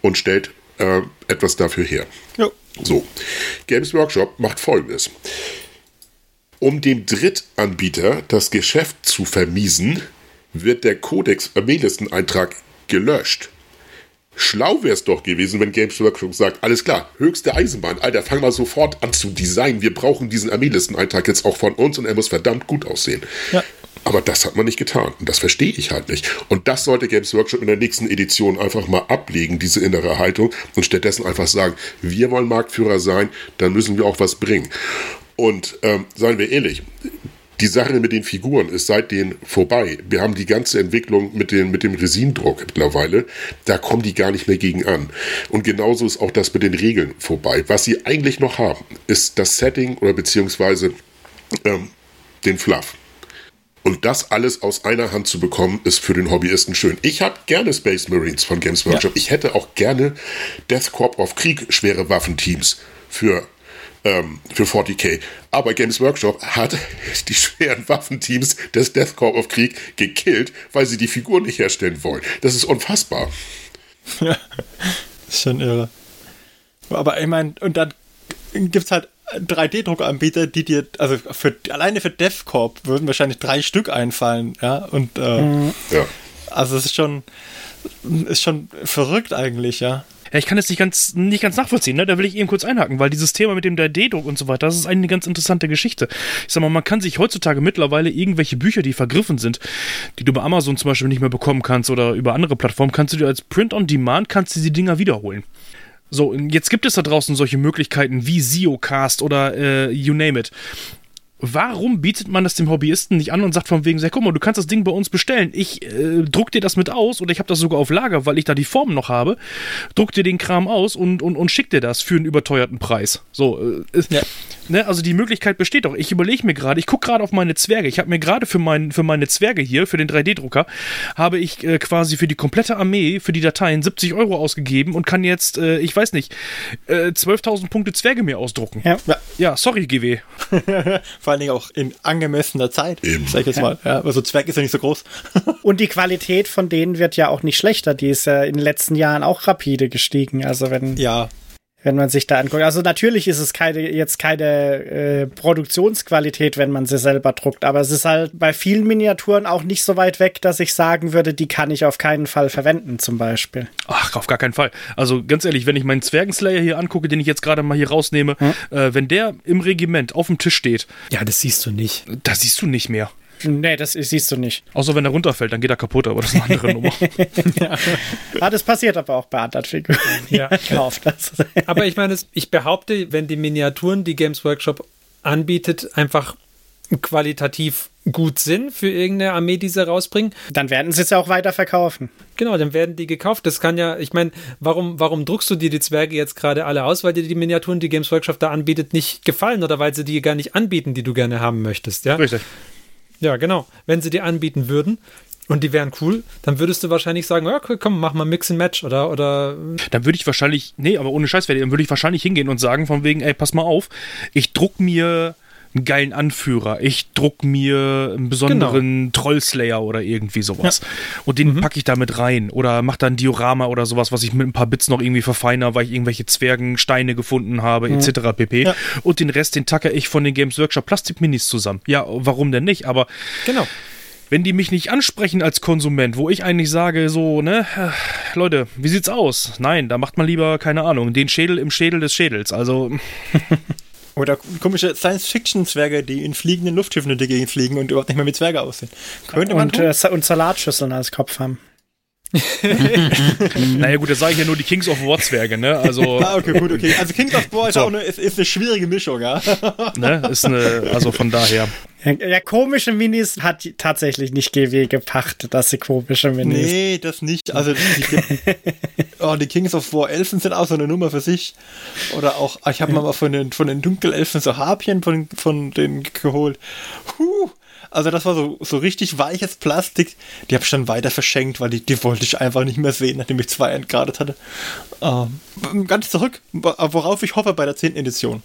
und stellt äh, etwas dafür her. Ja. So, Games Workshop macht folgendes. Um dem Drittanbieter das Geschäft zu vermiesen, wird der Codex Armeelisten-Eintrag gelöscht. Schlau wäre es doch gewesen, wenn Games Workshop sagt, alles klar, höchste Eisenbahn, Alter, fang mal sofort an zu designen. Wir brauchen diesen Armeelisteneintrag jetzt auch von uns und er muss verdammt gut aussehen. Ja. Aber das hat man nicht getan. Und das verstehe ich halt nicht. Und das sollte Games Workshop in der nächsten Edition einfach mal ablegen, diese innere Haltung, und stattdessen einfach sagen, wir wollen Marktführer sein, dann müssen wir auch was bringen. Und ähm, seien wir ehrlich, die Sache mit den Figuren ist seitdem vorbei. Wir haben die ganze Entwicklung mit, den, mit dem Resimdruck mittlerweile. Da kommen die gar nicht mehr gegen an. Und genauso ist auch das mit den Regeln vorbei. Was sie eigentlich noch haben, ist das Setting oder beziehungsweise ähm, den Fluff. Und das alles aus einer Hand zu bekommen, ist für den Hobbyisten schön. Ich habe gerne Space Marines von Games Workshop. Ja. Ich hätte auch gerne Death Corp of Krieg schwere Waffenteams für ähm, für 40k. Aber Games Workshop hat <laughs> die schweren Waffenteams des Death Corps of Krieg gekillt, weil sie die Figur nicht herstellen wollen. Das ist unfassbar. Ja, ist schon irre. Aber ich meine, und dann gibt es halt 3D-Druckanbieter, die dir, also für, alleine für DevCorp würden wahrscheinlich drei Stück einfallen, ja, und äh, mhm. ja. also es ist schon, ist schon verrückt eigentlich, ja. Ja, ich kann das nicht ganz, nicht ganz nachvollziehen, ne? Da will ich eben kurz einhaken, weil dieses Thema mit dem 3D-Druck und so weiter, das ist eine ganz interessante Geschichte. Ich sag mal, man kann sich heutzutage mittlerweile irgendwelche Bücher, die vergriffen sind, die du bei Amazon zum Beispiel nicht mehr bekommen kannst oder über andere Plattformen, kannst du dir als Print on Demand, kannst du die Dinger wiederholen. So, jetzt gibt es da draußen solche Möglichkeiten wie Ziocast oder äh, you name it. Warum bietet man das dem Hobbyisten nicht an und sagt von wegen, sag, guck mal, du kannst das Ding bei uns bestellen. Ich äh, druck dir das mit aus oder ich habe das sogar auf Lager, weil ich da die Formen noch habe. Druck dir den Kram aus und, und, und schick dir das für einen überteuerten Preis. So, äh, ja. ne, also die Möglichkeit besteht doch. Ich überlege mir gerade, ich gucke gerade auf meine Zwerge. Ich habe mir gerade für, mein, für meine Zwerge hier, für den 3D-Drucker, habe ich äh, quasi für die komplette Armee, für die Dateien 70 Euro ausgegeben und kann jetzt, äh, ich weiß nicht, 12.000 äh, Punkte Zwerge mir ausdrucken. Ja, ja sorry, GW. <laughs> vor allen Dingen auch in angemessener Zeit. Eben. Sag ich jetzt mal. Ja, also Zwerg ist ja nicht so groß. <laughs> Und die Qualität von denen wird ja auch nicht schlechter. Die ist ja in den letzten Jahren auch rapide gestiegen. Also wenn. Ja, wenn man sich da anguckt. Also natürlich ist es keine, jetzt keine äh, Produktionsqualität, wenn man sie selber druckt, aber es ist halt bei vielen Miniaturen auch nicht so weit weg, dass ich sagen würde, die kann ich auf keinen Fall verwenden, zum Beispiel. Ach, auf gar keinen Fall. Also ganz ehrlich, wenn ich meinen Zwergenslayer hier angucke, den ich jetzt gerade mal hier rausnehme, hm? äh, wenn der im Regiment auf dem Tisch steht. Ja, das siehst du nicht. Das siehst du nicht mehr. Nee, das siehst du nicht. Außer wenn er runterfällt, dann geht er kaputt, aber das ist eine andere <laughs> Nummer. ja. ah, das passiert aber auch bei anderen Figuren. Ja. Kauft das. aber ich meine, ich behaupte, wenn die Miniaturen, die Games Workshop anbietet, einfach qualitativ gut sind für irgendeine Armee, die sie rausbringen. Dann werden sie es ja auch weiter verkaufen. Genau, dann werden die gekauft. Das kann ja, ich meine, warum, warum druckst du dir die Zwerge jetzt gerade alle aus? Weil dir die Miniaturen, die Games Workshop da anbietet, nicht gefallen oder weil sie die gar nicht anbieten, die du gerne haben möchtest, ja? Richtig. Ja, genau. Wenn sie dir anbieten würden, und die wären cool, dann würdest du wahrscheinlich sagen, ja, komm, mach mal Mix and Match oder oder dann würde ich wahrscheinlich, nee, aber ohne Scheiß, dann würde ich wahrscheinlich hingehen und sagen von wegen, ey, pass mal auf, ich druck mir einen geilen Anführer. Ich druck mir einen besonderen genau. Trollslayer oder irgendwie sowas. Ja. Und den mhm. packe ich da mit rein. Oder mach da ein Diorama oder sowas, was ich mit ein paar Bits noch irgendwie verfeiner, weil ich irgendwelche Zwergensteine gefunden habe, mhm. etc. pp. Ja. Und den Rest, den tacke ich von den Games Workshop Plastik Minis zusammen. Ja, warum denn nicht? Aber. Genau wenn die mich nicht ansprechen als Konsument, wo ich eigentlich sage, so, ne, Leute, wie sieht's aus? Nein, da macht man lieber, keine Ahnung, den Schädel im Schädel des Schädels. Also. <laughs> Oder komische Science-Fiction-Zwerge, die in fliegenden Luftschiffen durch die Gegend fliegen und überhaupt nicht mehr mit Zwerge aussehen. Könnte man und, äh, und Salatschüsseln als Kopf haben. Naja gut, das sage ich ja nur die Kings of War Zwerge, ne? Also, <laughs> ah, okay, gut, okay. Also Kings of War ist so. auch eine, ist, ist eine schwierige Mischung, ja. <laughs> ne? Ist eine, also von daher. Ja, ja, komische Minis hat tatsächlich nicht GW gepachtet, dass sie komische Minis. Nee, das nicht. Also die, <laughs> oh, die Kings of War Elfen sind auch so eine Nummer für sich. Oder auch, ich habe mal von den, von den Dunkelelfen so Harpien von, von denen geholt. Huh. Also das war so, so richtig weiches Plastik. Die habe ich dann weiter verschenkt, weil die, die wollte ich einfach nicht mehr sehen, nachdem ich zwei entgradet hatte. Ähm, ganz zurück, worauf ich hoffe bei der 10. Edition.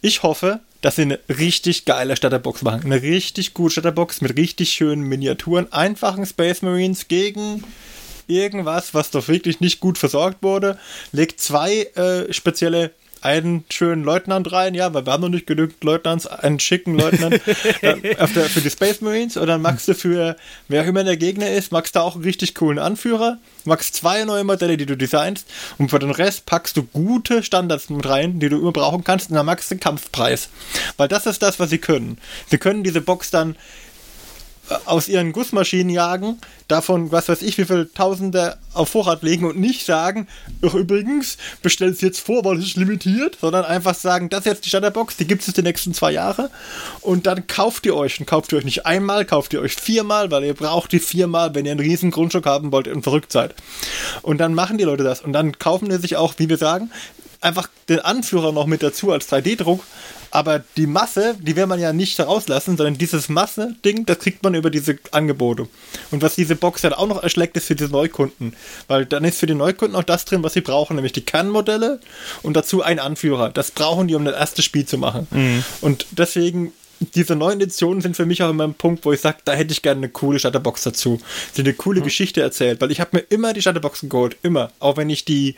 Ich hoffe, dass sie eine richtig geile Starterbox machen. Eine richtig gute Starterbox mit richtig schönen Miniaturen, einfachen Space Marines gegen irgendwas, was doch wirklich nicht gut versorgt wurde. Legt zwei äh, spezielle einen schönen Leutnant rein, ja, weil wir haben noch nicht genügend Leutnants, einen schicken Leutnant <laughs> äh, der, für die Space Marines und dann magst du für, wer immer der Gegner ist, magst du auch einen richtig coolen Anführer, magst zwei neue Modelle, die du designst und für den Rest packst du gute Standards mit rein, die du immer brauchen kannst und dann magst du den Kampfpreis. Weil das ist das, was sie können. Sie können diese Box dann aus ihren Gussmaschinen jagen, davon, was weiß ich, wie viele Tausende auf Vorrat legen und nicht sagen, übrigens, bestellt es jetzt vor, weil es ist limitiert, sondern einfach sagen, das ist jetzt die Starterbox, die gibt es die nächsten zwei Jahre und dann kauft ihr euch und kauft ihr euch nicht einmal, kauft ihr euch viermal, weil ihr braucht die viermal, wenn ihr einen riesen Grundstück haben wollt und verrückt seid. Und dann machen die Leute das und dann kaufen die sich auch, wie wir sagen, einfach den Anführer noch mit dazu als 3D-Druck aber die Masse, die will man ja nicht rauslassen, sondern dieses Masse-Ding, das kriegt man über diese Angebote. Und was diese Box dann auch noch erschlägt, ist für die Neukunden. Weil dann ist für die Neukunden auch das drin, was sie brauchen, nämlich die Kernmodelle und dazu ein Anführer. Das brauchen die, um das erste Spiel zu machen. Mhm. Und deswegen diese neuen Editionen sind für mich auch immer ein Punkt, wo ich sage, da hätte ich gerne eine coole Shutterbox dazu, die eine coole mhm. Geschichte erzählt, weil ich habe mir immer die Shutterboxen geholt, immer, auch wenn ich die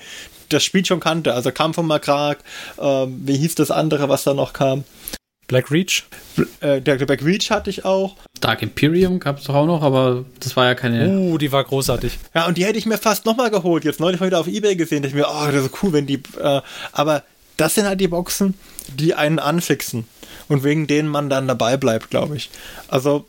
das Spiel schon kannte. Also kam von Makrak, äh, wie hieß das andere, was da noch kam? Black Reach? Äh, der Black Reach hatte ich auch. Dark Imperium gab es doch auch noch, aber das war ja keine. Uh, die war großartig. Ja, und die hätte ich mir fast nochmal geholt. Jetzt neulich mal wieder auf Ebay gesehen. Da ich mir, oh, das ist cool, wenn die. Äh, aber das sind halt die Boxen, die einen anfixen. Und wegen denen man dann dabei bleibt, glaube ich. Also,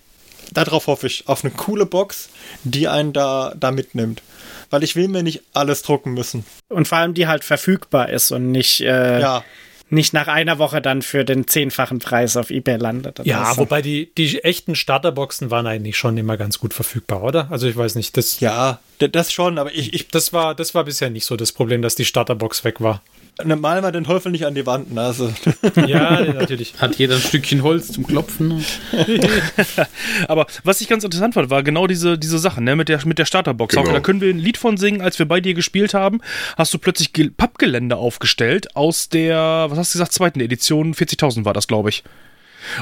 darauf hoffe ich. Auf eine coole Box, die einen da, da mitnimmt weil ich will mir nicht alles drucken müssen. Und vor allem die halt verfügbar ist und nicht, äh, ja. nicht nach einer Woche dann für den zehnfachen Preis auf Ebay landet. Ja, so. wobei die, die echten Starterboxen waren eigentlich schon immer ganz gut verfügbar, oder? Also ich weiß nicht, das. Ja, das schon, aber ich, ich. Das war, das war bisher nicht so das Problem, dass die Starterbox weg war. Malen wir den Teufel nicht an die Wand, Nase. <laughs> Ja, natürlich. Hat jeder ein Stückchen Holz zum Klopfen. <laughs> Aber was ich ganz interessant fand, war genau diese, diese Sache, ne, mit der, mit der Starterbox. Genau. Auch, da können wir ein Lied von singen, als wir bei dir gespielt haben, hast du plötzlich Pappgelände aufgestellt aus der, was hast du gesagt, zweiten Edition, 40.000 war das, glaube ich.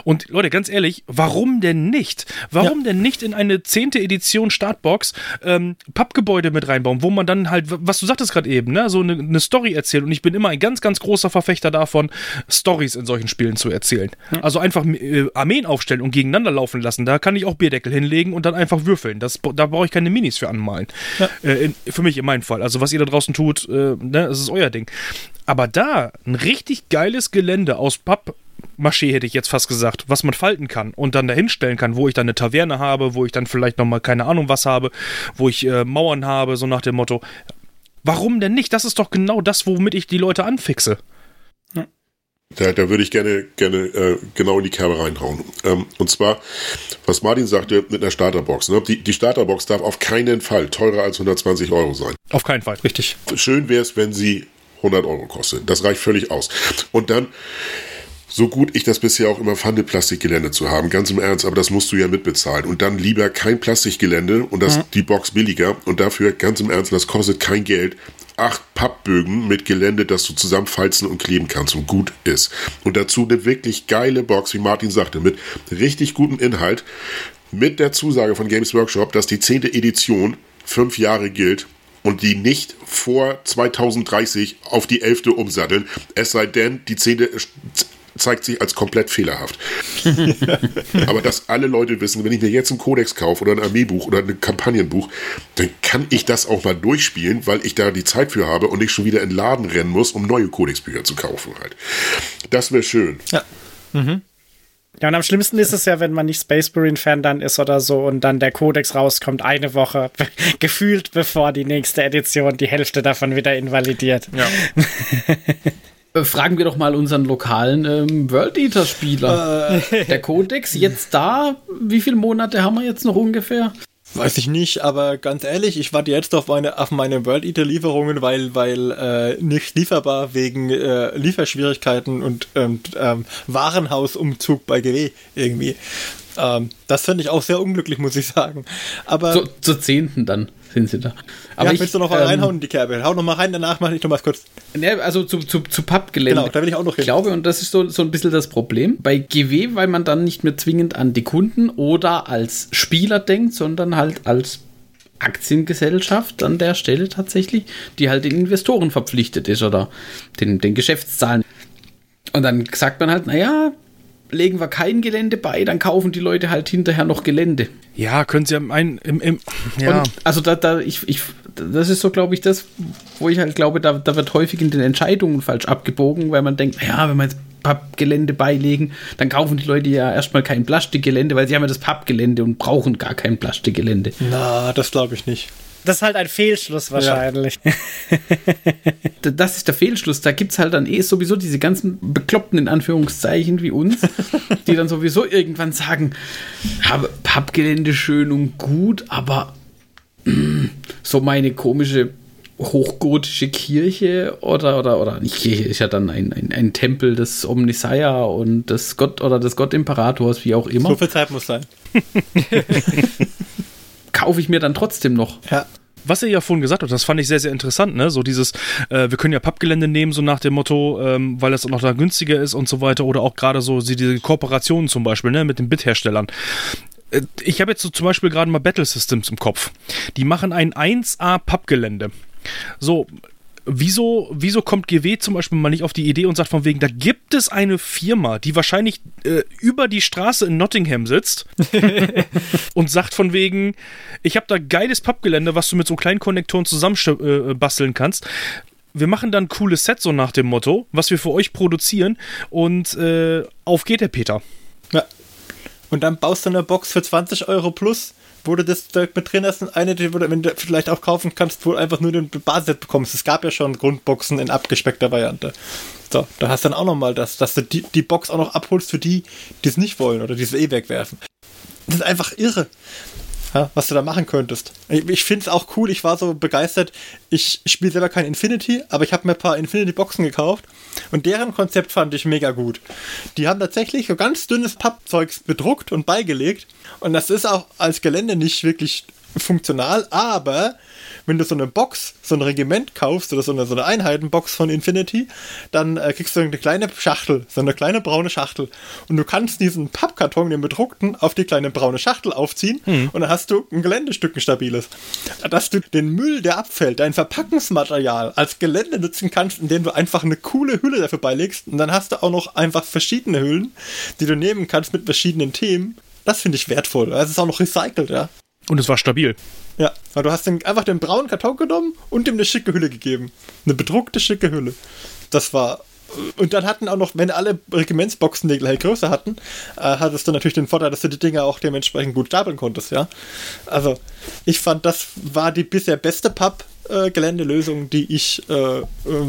Und Leute, ganz ehrlich, warum denn nicht? Warum ja. denn nicht in eine zehnte Edition Startbox ähm, Pappgebäude mit reinbauen, wo man dann halt, was du sagtest gerade eben, ne, so eine, eine, Story erzählt. Und ich bin immer ein ganz, ganz großer Verfechter davon, Stories in solchen Spielen zu erzählen. Ja. Also einfach äh, Armeen aufstellen und gegeneinander laufen lassen. Da kann ich auch Bierdeckel hinlegen und dann einfach würfeln. Das, da brauche ich keine Minis für anmalen. Ja. Äh, in, für mich in meinem Fall. Also was ihr da draußen tut, äh, ne, das ist euer Ding. Aber da ein richtig geiles Gelände aus Papp Maché hätte ich jetzt fast gesagt, was man falten kann und dann dahinstellen kann, wo ich dann eine Taverne habe, wo ich dann vielleicht nochmal keine Ahnung was habe, wo ich äh, Mauern habe, so nach dem Motto. Warum denn nicht? Das ist doch genau das, womit ich die Leute anfixe. Da, da würde ich gerne, gerne äh, genau in die Kerbe reinhauen. Ähm, und zwar, was Martin sagte mit einer Starterbox. Ne? Die, die Starterbox darf auf keinen Fall teurer als 120 Euro sein. Auf keinen Fall, richtig. Schön wäre es, wenn sie 100 Euro kostet. Das reicht völlig aus. Und dann so gut ich das bisher auch immer fand, Plastikgelände zu haben, ganz im Ernst, aber das musst du ja mitbezahlen. Und dann lieber kein Plastikgelände und das, mhm. die Box billiger und dafür ganz im Ernst, das kostet kein Geld. Acht Pappbögen mit Gelände, das du zusammenfalzen und kleben kannst und gut ist. Und dazu eine wirklich geile Box, wie Martin sagte, mit richtig gutem Inhalt, mit der Zusage von Games Workshop, dass die zehnte Edition fünf Jahre gilt und die nicht vor 2030 auf die elfte umsatteln. Es sei denn, die zehnte zeigt sich als komplett fehlerhaft. <laughs> Aber dass alle Leute wissen, wenn ich mir jetzt einen Kodex kaufe oder ein Armeebuch oder ein Kampagnenbuch, dann kann ich das auch mal durchspielen, weil ich da die Zeit für habe und nicht schon wieder in den Laden rennen muss, um neue Kodexbücher zu kaufen halt. Das wäre schön. Ja. Mhm. Ja, und am schlimmsten ist es ja, wenn man nicht Space Marine-Fan dann ist oder so und dann der Kodex rauskommt, eine Woche <laughs> gefühlt, bevor die nächste Edition die Hälfte davon wieder invalidiert. Ja. <laughs> Äh, fragen wir doch mal unseren lokalen ähm, World Eater-Spieler. Äh, Der Codex jetzt da? Wie viele Monate haben wir jetzt noch ungefähr? Weiß ich nicht, aber ganz ehrlich, ich warte jetzt auf meine, auf meine World Eater Lieferungen, weil, weil äh, nicht lieferbar wegen äh, Lieferschwierigkeiten und ähm, ähm, Warenhausumzug bei GW irgendwie. Ähm, das finde ich auch sehr unglücklich, muss ich sagen. Aber So, zur zehnten dann sind sie da. Aber ja, ich, willst du noch mal ähm, reinhauen in die Kerbe? Hau noch mal rein, danach mache ich noch mal kurz. Ne, also zu, zu, zu Pappgelände. Genau, da will ich auch noch hin. Ich glaube, und das ist so, so ein bisschen das Problem. Bei GW, weil man dann nicht mehr zwingend an die Kunden oder als Spieler denkt, sondern halt als Aktiengesellschaft an der Stelle tatsächlich, die halt den Investoren verpflichtet ist oder den, den Geschäftszahlen. Und dann sagt man halt, naja, legen wir kein Gelände bei, dann kaufen die Leute halt hinterher noch Gelände. Ja, können Sie am ein, im, im, ja. Und also da, da, ich, ich, das ist so, glaube ich, das, wo ich halt glaube, da, da wird häufig in den Entscheidungen falsch abgebogen, weil man denkt, ja, wenn wir jetzt Pappgelände beilegen, dann kaufen die Leute ja erstmal kein Plastikgelände, weil sie haben ja das Pappgelände und brauchen gar kein Plastikgelände. Na, das glaube ich nicht. Das ist halt ein Fehlschluss wahrscheinlich. <laughs> D- Das ist der Fehlschluss. Da gibt es halt dann eh sowieso diese ganzen Bekloppten in Anführungszeichen wie uns, die dann sowieso irgendwann sagen, ja, Pappgelände schön und gut, aber mm, so meine komische hochgotische Kirche oder, oder, oder nicht Kirche, ist ja dann ein, ein, ein Tempel des Omnissiah und des Gott oder des Gottimperators, wie auch immer, So viel Zeit muss sein. <laughs> kaufe ich mir dann trotzdem noch. Ja. Was ihr ja vorhin gesagt habt, das fand ich sehr, sehr interessant, ne? So dieses, äh, wir können ja Pappgelände nehmen, so nach dem Motto, ähm, weil das auch noch da günstiger ist und so weiter. Oder auch gerade so sie- diese Kooperationen zum Beispiel, ne, mit den Bit-Herstellern. Äh, Ich habe jetzt so zum Beispiel gerade mal Battle Systems im Kopf. Die machen ein 1A Pappgelände. So, wieso, wieso kommt GW zum Beispiel mal nicht auf die Idee und sagt von wegen, da gibt es eine Firma, die wahrscheinlich äh, über die Straße in Nottingham sitzt <laughs> und sagt von wegen, ich habe da geiles Pappgelände, was du mit so kleinen Konnektoren zusammenbasteln äh, basteln kannst. Wir machen dann ein cooles Set, so nach dem Motto, was wir für euch produzieren und äh, auf geht der Peter. Ja. Und dann baust du eine Box für 20 Euro plus, wo du das direkt mit drin hast und eine, die du wenn du vielleicht auch kaufen kannst, wo du einfach nur den Basis bekommst. Es gab ja schon Grundboxen in abgespeckter Variante. So, da hast du dann auch nochmal das, dass du die, die Box auch noch abholst für die, die es nicht wollen oder die es eh wegwerfen. Das ist einfach irre. Was du da machen könntest. Ich, ich finde es auch cool, ich war so begeistert. Ich spiele selber kein Infinity, aber ich habe mir ein paar Infinity-Boxen gekauft und deren Konzept fand ich mega gut. Die haben tatsächlich so ganz dünnes Pappzeugs bedruckt und beigelegt und das ist auch als Gelände nicht wirklich funktional, aber wenn du so eine Box, so ein Regiment kaufst oder so eine, so eine Einheitenbox von Infinity, dann äh, kriegst du eine kleine Schachtel, so eine kleine braune Schachtel. Und du kannst diesen Pappkarton, den bedruckten, auf die kleine braune Schachtel aufziehen und dann hast du ein Geländestück, ein stabiles. Dass du den Müll, der abfällt, dein Verpackungsmaterial als Gelände nutzen kannst, indem du einfach eine coole Hülle dafür beilegst und dann hast du auch noch einfach verschiedene Hüllen, die du nehmen kannst mit verschiedenen Themen. Das finde ich wertvoll. Es ist auch noch recycelt, ja. Und es war stabil. Ja, weil du hast den, einfach den braunen Karton genommen und ihm eine schicke Hülle gegeben. Eine bedruckte schicke Hülle. Das war. Und dann hatten auch noch, wenn alle Regimentsboxen die gleiche Größe hatten, äh, hattest du natürlich den Vorteil, dass du die Dinger auch dementsprechend gut stapeln konntest, ja. Also, ich fand, das war die bisher beste Papp-Geländelösung, die ich äh, äh,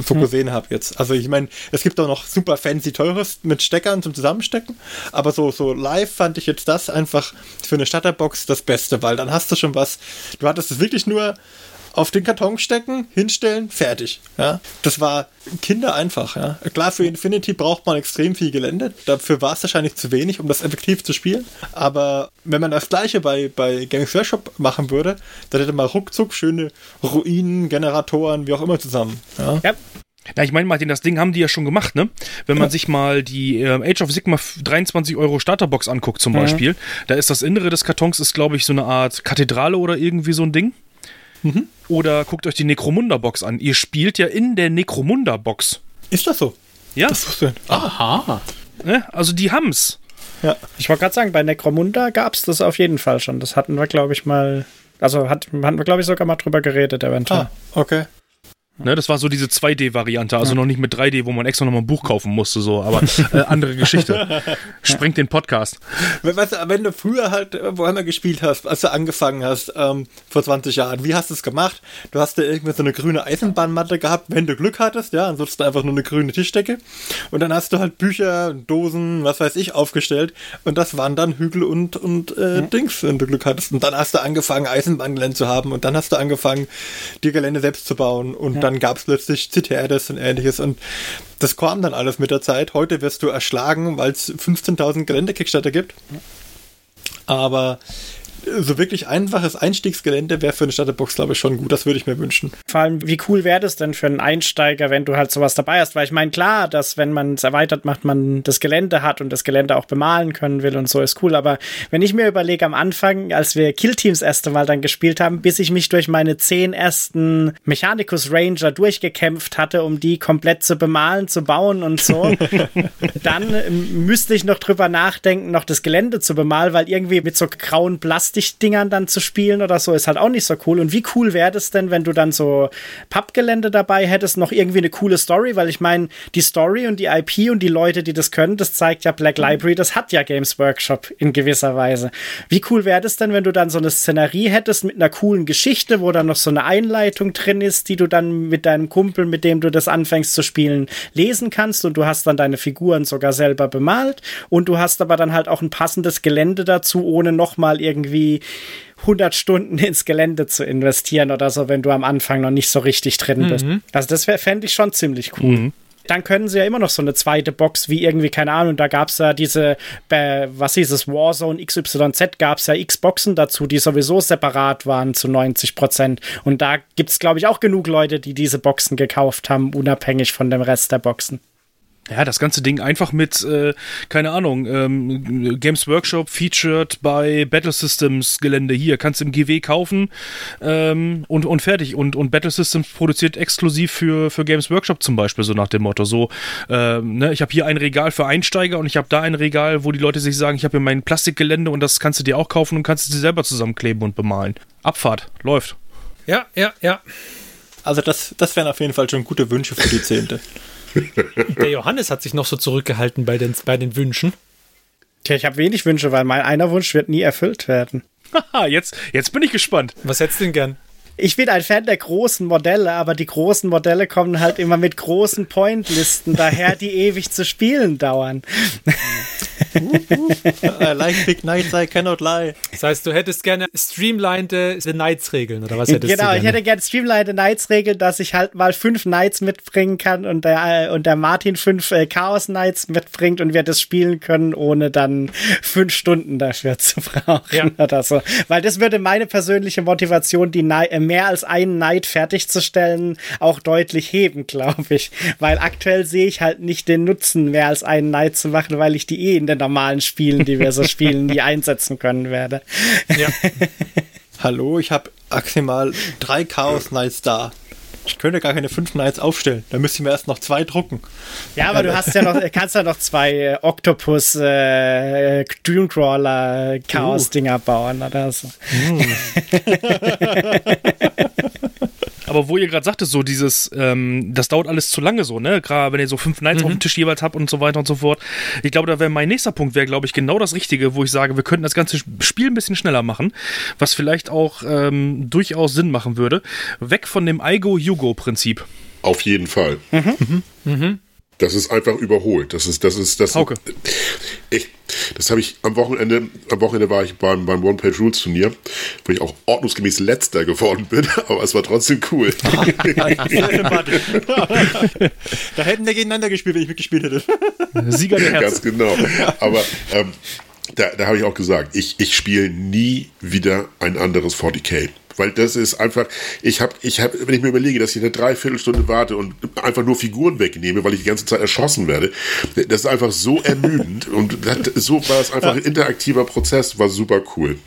so gesehen habe jetzt. Also, ich meine, es gibt auch noch super fancy teures mit Steckern zum Zusammenstecken, aber so, so live fand ich jetzt das einfach für eine Starterbox das Beste, weil dann hast du schon was. Du hattest es wirklich nur auf den Karton stecken, hinstellen, fertig. Ja, das war Kinder einfach. Ja, klar für Infinity braucht man extrem viel Gelände. Dafür war es wahrscheinlich zu wenig, um das effektiv zu spielen. Aber wenn man das Gleiche bei bei Games Workshop machen würde, dann hätte man ruckzuck schöne Ruinen, Generatoren, wie auch immer zusammen. Ja, Ja, Na, ich meine, Martin, das Ding haben die ja schon gemacht, ne? Wenn man sich mal die ähm, Age of Sigma f- 23 Euro Starterbox anguckt, zum Beispiel, da ist das Innere des Kartons, ist, glaube ich, so eine Art Kathedrale oder irgendwie so ein Ding. Oder guckt euch die Necromunda-Box an. Ihr spielt ja in der Necromunda-Box. ist das so? Ja, Das wusste ich. Aha. ne? also die haben's. Ja, ich wollte gerade sagen, bei Necromunda gab es das auf jeden Fall schon. Das hatten wir, glaube ich, mal. Also hat, hatten wir, glaube ich, sogar mal drüber geredet, eventuell. ah, okay. Ne, das war so diese 2D-Variante, also noch nicht mit 3D, wo man extra nochmal ein Buch kaufen musste, so, aber äh, andere Geschichte. <laughs> Sprengt den Podcast. Weißt du, wenn du früher halt äh, woher gespielt hast, als du angefangen hast, ähm, vor 20 Jahren, wie hast du es gemacht? Du hast da irgendwie so eine grüne Eisenbahnmatte gehabt, wenn du Glück hattest, ja, ansonsten einfach nur eine grüne Tischdecke. Und dann hast du halt Bücher, Dosen, was weiß ich, aufgestellt. Und das waren dann Hügel und, und äh, mhm. Dings, wenn du Glück hattest. Und dann hast du angefangen, Eisenbahngelände zu haben. Und dann hast du angefangen, die Gelände selbst zu bauen. Und ja dann gab es plötzlich CTRs und ähnliches und das kam dann alles mit der Zeit. Heute wirst du erschlagen, weil es 15.000 Gelände-Kickstarter gibt. Aber so wirklich einfaches Einstiegsgelände wäre für eine Starterbox, glaube ich, schon gut. Das würde ich mir wünschen. Vor allem, wie cool wäre das denn für einen Einsteiger, wenn du halt sowas dabei hast? Weil ich meine, klar, dass wenn man es erweitert macht, man das Gelände hat und das Gelände auch bemalen können will und so ist cool. Aber wenn ich mir überlege, am Anfang, als wir Killteams erste Mal dann gespielt haben, bis ich mich durch meine zehn ersten Mechanicus Ranger durchgekämpft hatte, um die komplett zu bemalen, zu bauen und so, <laughs> dann müsste ich noch drüber nachdenken, noch das Gelände zu bemalen, weil irgendwie mit so grauen Plastik Plastikdingern dann zu spielen oder so ist halt auch nicht so cool. Und wie cool wäre das denn, wenn du dann so Pappgelände dabei hättest, noch irgendwie eine coole Story? Weil ich meine, die Story und die IP und die Leute, die das können, das zeigt ja Black Library, das hat ja Games Workshop in gewisser Weise. Wie cool wäre das denn, wenn du dann so eine Szenerie hättest mit einer coolen Geschichte, wo dann noch so eine Einleitung drin ist, die du dann mit deinem Kumpel, mit dem du das anfängst zu spielen, lesen kannst und du hast dann deine Figuren sogar selber bemalt und du hast aber dann halt auch ein passendes Gelände dazu, ohne nochmal irgendwie 100 Stunden ins Gelände zu investieren oder so, wenn du am Anfang noch nicht so richtig drin mhm. bist. Also das fände ich schon ziemlich cool. Mhm dann können sie ja immer noch so eine zweite Box wie irgendwie, keine Ahnung, da gab es ja diese, äh, was hieß es, Warzone XYZ, gab es ja X-Boxen dazu, die sowieso separat waren zu 90 Prozent. Und da gibt es, glaube ich, auch genug Leute, die diese Boxen gekauft haben, unabhängig von dem Rest der Boxen. Ja, das ganze Ding einfach mit, äh, keine Ahnung, ähm, Games Workshop featured bei Battle Systems Gelände hier, kannst du im GW kaufen ähm, und, und fertig. Und, und Battle Systems produziert exklusiv für, für Games Workshop zum Beispiel, so nach dem Motto. So, ähm, ne, ich habe hier ein Regal für Einsteiger und ich habe da ein Regal, wo die Leute sich sagen, ich habe hier mein Plastikgelände und das kannst du dir auch kaufen und kannst es dir selber zusammenkleben und bemalen. Abfahrt, läuft. Ja, ja, ja. Also das, das wären auf jeden Fall schon gute Wünsche für die Zehnte. <laughs> <laughs> Der Johannes hat sich noch so zurückgehalten bei den, bei den Wünschen. Tja, ich habe wenig Wünsche, weil mein einer Wunsch wird nie erfüllt werden. Haha, jetzt, jetzt bin ich gespannt. Was hättest du denn gern? Ich bin ein Fan der großen Modelle, aber die großen Modelle kommen halt immer mit großen Pointlisten daher, die <laughs> ewig zu spielen dauern. I like big knights, I cannot lie. Das heißt, du hättest gerne streamlined The Knights Regeln oder was hättest genau, du gerne? ich hätte gerne streamlined Knights Regeln, dass ich halt mal fünf Knights mitbringen kann und der, und der Martin fünf äh, Chaos Knights mitbringt und wir das spielen können, ohne dann fünf Stunden dafür zu brauchen ja. <laughs> oder so. Weil das würde meine persönliche Motivation, die äh, mehr als einen Knight fertigzustellen, auch deutlich heben, glaube ich. Weil aktuell sehe ich halt nicht den Nutzen, mehr als einen Knight zu machen, weil ich die eh in den normalen Spielen, die wir so <laughs> spielen, nie einsetzen können werde. Ja. <laughs> Hallo, ich habe maximal drei Chaos Knights da. Ich könnte gar keine fünf Knights aufstellen. Da müsste ich mir erst noch zwei drucken. Ja, aber du hast ja noch, <laughs> kannst ja noch zwei äh, Octopus äh, Dreamcrawler Chaos Dinger uh. bauen oder so. Mm. <laughs> <laughs> Aber wo ihr gerade sagte, so dieses, ähm, das dauert alles zu lange so, ne? Gerade wenn ihr so fünf Nights mhm. auf dem Tisch jeweils habt und so weiter und so fort. Ich glaube, da wäre mein nächster Punkt, wäre, glaube ich, genau das Richtige, wo ich sage, wir könnten das ganze Spiel ein bisschen schneller machen, was vielleicht auch ähm, durchaus Sinn machen würde. Weg von dem Aigo-Yugo-Prinzip. Auf jeden Fall. Mhm. Mhm. mhm. Das ist einfach überholt. Das ist, das ist, das. Hauke. Ich, das habe ich am Wochenende, am Wochenende war ich beim, beim One-Page-Rules-Turnier, wo ich auch ordnungsgemäß letzter geworden bin, <laughs> aber es war trotzdem cool. <laughs> Da hätten wir gegeneinander gespielt, wenn ich mitgespielt hätte. Sieger der Herzen. Ganz genau. Aber ähm, da, da habe ich auch gesagt, ich, ich spiele nie wieder ein anderes 40k. Weil das ist einfach, ich habe, ich hab, wenn ich mir überlege, dass ich eine Dreiviertelstunde warte und einfach nur Figuren wegnehme, weil ich die ganze Zeit erschossen werde, das ist einfach so ermüdend. Und das, so war es einfach ein interaktiver Prozess, war super cool.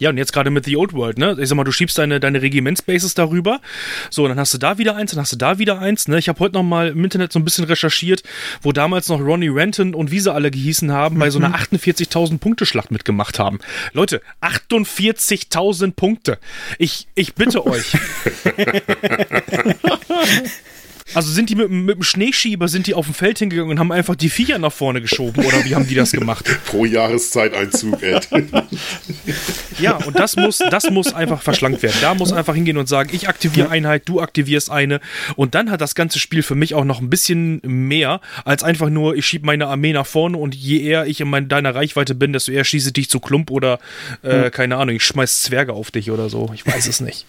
Ja, und jetzt gerade mit The Old World, ne? Ich sag mal, du schiebst deine, deine Regimentsbases darüber. So, dann hast du da wieder eins, dann hast du da wieder eins, ne? Ich habe heute noch mal im Internet so ein bisschen recherchiert, wo damals noch Ronnie Renton und wie sie alle gehießen haben, bei so einer 48.000 Punkte Schlacht mitgemacht haben. Leute, 48.000 Punkte. Ich, ich bitte euch. <laughs> <laughs> Also sind die mit, mit dem Schneeschieber, sind die auf dem Feld hingegangen und haben einfach die Viecher nach vorne geschoben oder wie haben die das gemacht? <laughs> Pro Jahreszeit-Einzug, Ed. <laughs> Ja, und das muss, das muss einfach verschlankt werden. Da muss einfach hingehen und sagen, ich aktiviere Einheit, du aktivierst eine. Und dann hat das ganze Spiel für mich auch noch ein bisschen mehr, als einfach nur, ich schiebe meine Armee nach vorne und je eher ich in mein, deiner Reichweite bin, desto eher schieße dich zu Klump oder, äh, keine Ahnung, ich schmeiß Zwerge auf dich oder so. Ich weiß es nicht.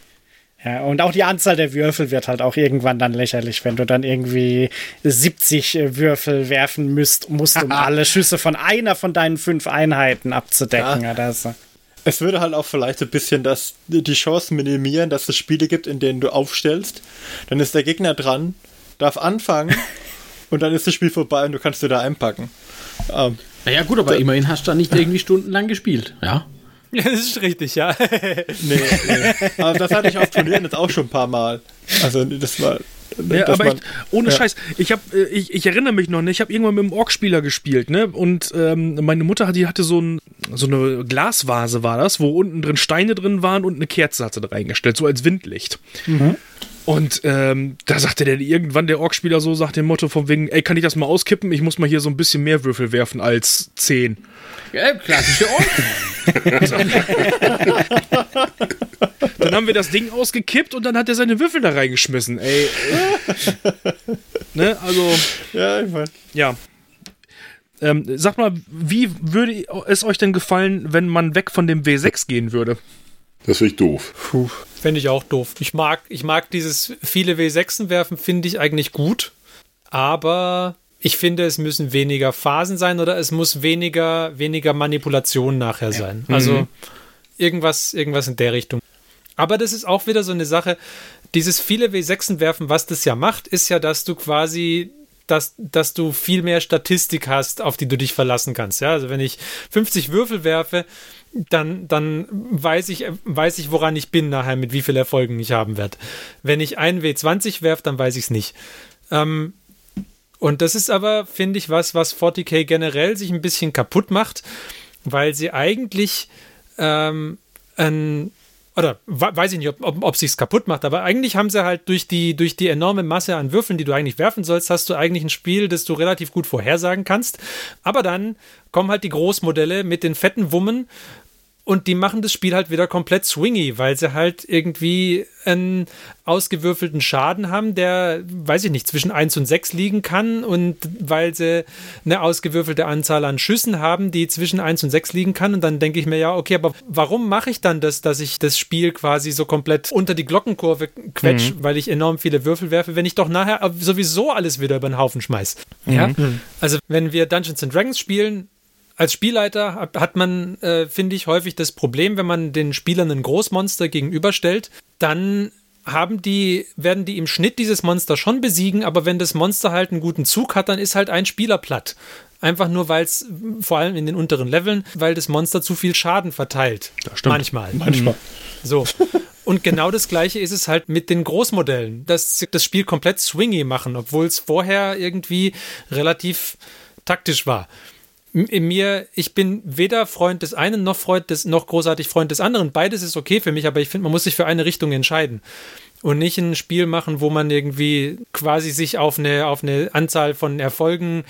Ja, und auch die Anzahl der Würfel wird halt auch irgendwann dann lächerlich, wenn du dann irgendwie 70 äh, Würfel werfen müsst, musst, um <laughs> alle Schüsse von einer von deinen fünf Einheiten abzudecken. Ja. Oder so. Es würde halt auch vielleicht so ein bisschen das, die Chance minimieren, dass es Spiele gibt, in denen du aufstellst. Dann ist der Gegner dran, darf anfangen <laughs> und dann ist das Spiel vorbei und du kannst dir da einpacken. Ähm, Naja, gut, aber immerhin hast du da nicht <laughs> irgendwie stundenlang gespielt, ja? Ja, das ist richtig, ja. <laughs> nee, nee. Aber das hatte ich auf Turnieren jetzt auch schon ein paar Mal. Also das war. Ja, dass aber man- echt, ohne ja. Scheiß. Ich, hab, äh, ich, ich erinnere mich noch, ne? ich habe irgendwann mit einem Ork-Spieler gespielt, ne? Und ähm, meine Mutter die hatte so, ein, so eine Glasvase, war das, wo unten drin Steine drin waren und eine Kerze hat sie da reingestellt, so als Windlicht. Und ähm, da sagte der irgendwann, der Ork-Spieler so, sagt dem Motto von wegen, ey, kann ich das mal auskippen? Ich muss mal hier so ein bisschen mehr Würfel werfen als 10. ja klassische Ort. <laughs> Dann haben wir das Ding ausgekippt und dann hat er seine Würfel da reingeschmissen, ey. ne, also. Ja, ich weiß. Ja. Ähm, sag mal, wie würde es euch denn gefallen, wenn man weg von dem W6 gehen würde? Das finde ich doof. Fände ich auch doof. Ich mag, ich mag dieses viele W6en werfen, finde ich eigentlich gut. Aber ich finde, es müssen weniger Phasen sein oder es muss weniger, weniger Manipulation nachher sein. Also irgendwas, irgendwas in der Richtung. Aber das ist auch wieder so eine Sache. Dieses viele W6en werfen, was das ja macht, ist ja, dass du quasi dass, dass du viel mehr Statistik hast, auf die du dich verlassen kannst. Ja, also wenn ich 50 Würfel werfe, dann, dann weiß ich, weiß ich, woran ich bin nachher, mit wie vielen Erfolgen ich haben werde. Wenn ich einen W20 werfe, dann weiß ich es nicht. Ähm, und das ist aber, finde ich, was, was 40k generell sich ein bisschen kaputt macht, weil sie eigentlich ähm, ein oder we- weiß ich nicht, ob, ob, ob sich's kaputt macht, aber eigentlich haben sie halt durch die, durch die enorme Masse an Würfeln, die du eigentlich werfen sollst, hast du eigentlich ein Spiel, das du relativ gut vorhersagen kannst. Aber dann kommen halt die Großmodelle mit den fetten Wummen und die machen das Spiel halt wieder komplett swingy, weil sie halt irgendwie einen ausgewürfelten Schaden haben, der, weiß ich nicht, zwischen 1 und 6 liegen kann. Und weil sie eine ausgewürfelte Anzahl an Schüssen haben, die zwischen 1 und 6 liegen kann. Und dann denke ich mir, ja, okay, aber warum mache ich dann das, dass ich das Spiel quasi so komplett unter die Glockenkurve quetsch, weil ich enorm viele Würfel werfe, wenn ich doch nachher sowieso alles wieder über den Haufen schmeiß. Ja? Also wenn wir Dungeons and Dragons spielen, als Spielleiter hat- man, äh, finde ich, häufig das Problem, wenn man den Spielern ein Großmonster gegenüberstellt, dann haben die, werden die im Schnitt dieses Monster schon besiegen, aber wenn das Monster halt einen guten Zug hat, dann ist halt ein Spieler platt. Einfach nur, weil es, vor allem in den unteren Leveln, weil das Monster zu viel Schaden verteilt. stimmt. Manchmal. <laughs> Manchmal. So. Und genau das gleiche ist es halt mit den Großmodellen, dass sie das Spiel komplett swingy machen, obwohl es vorher irgendwie relativ taktisch war. In mir, ich bin weder Freund des einen noch Freund des, noch großartig Freund des anderen. Beides ist okay für mich, aber ich finde, man muss sich für eine Richtung entscheiden. Und nicht ein Spiel machen, wo man irgendwie quasi sich auf eine, auf eine Anzahl von Erfolgen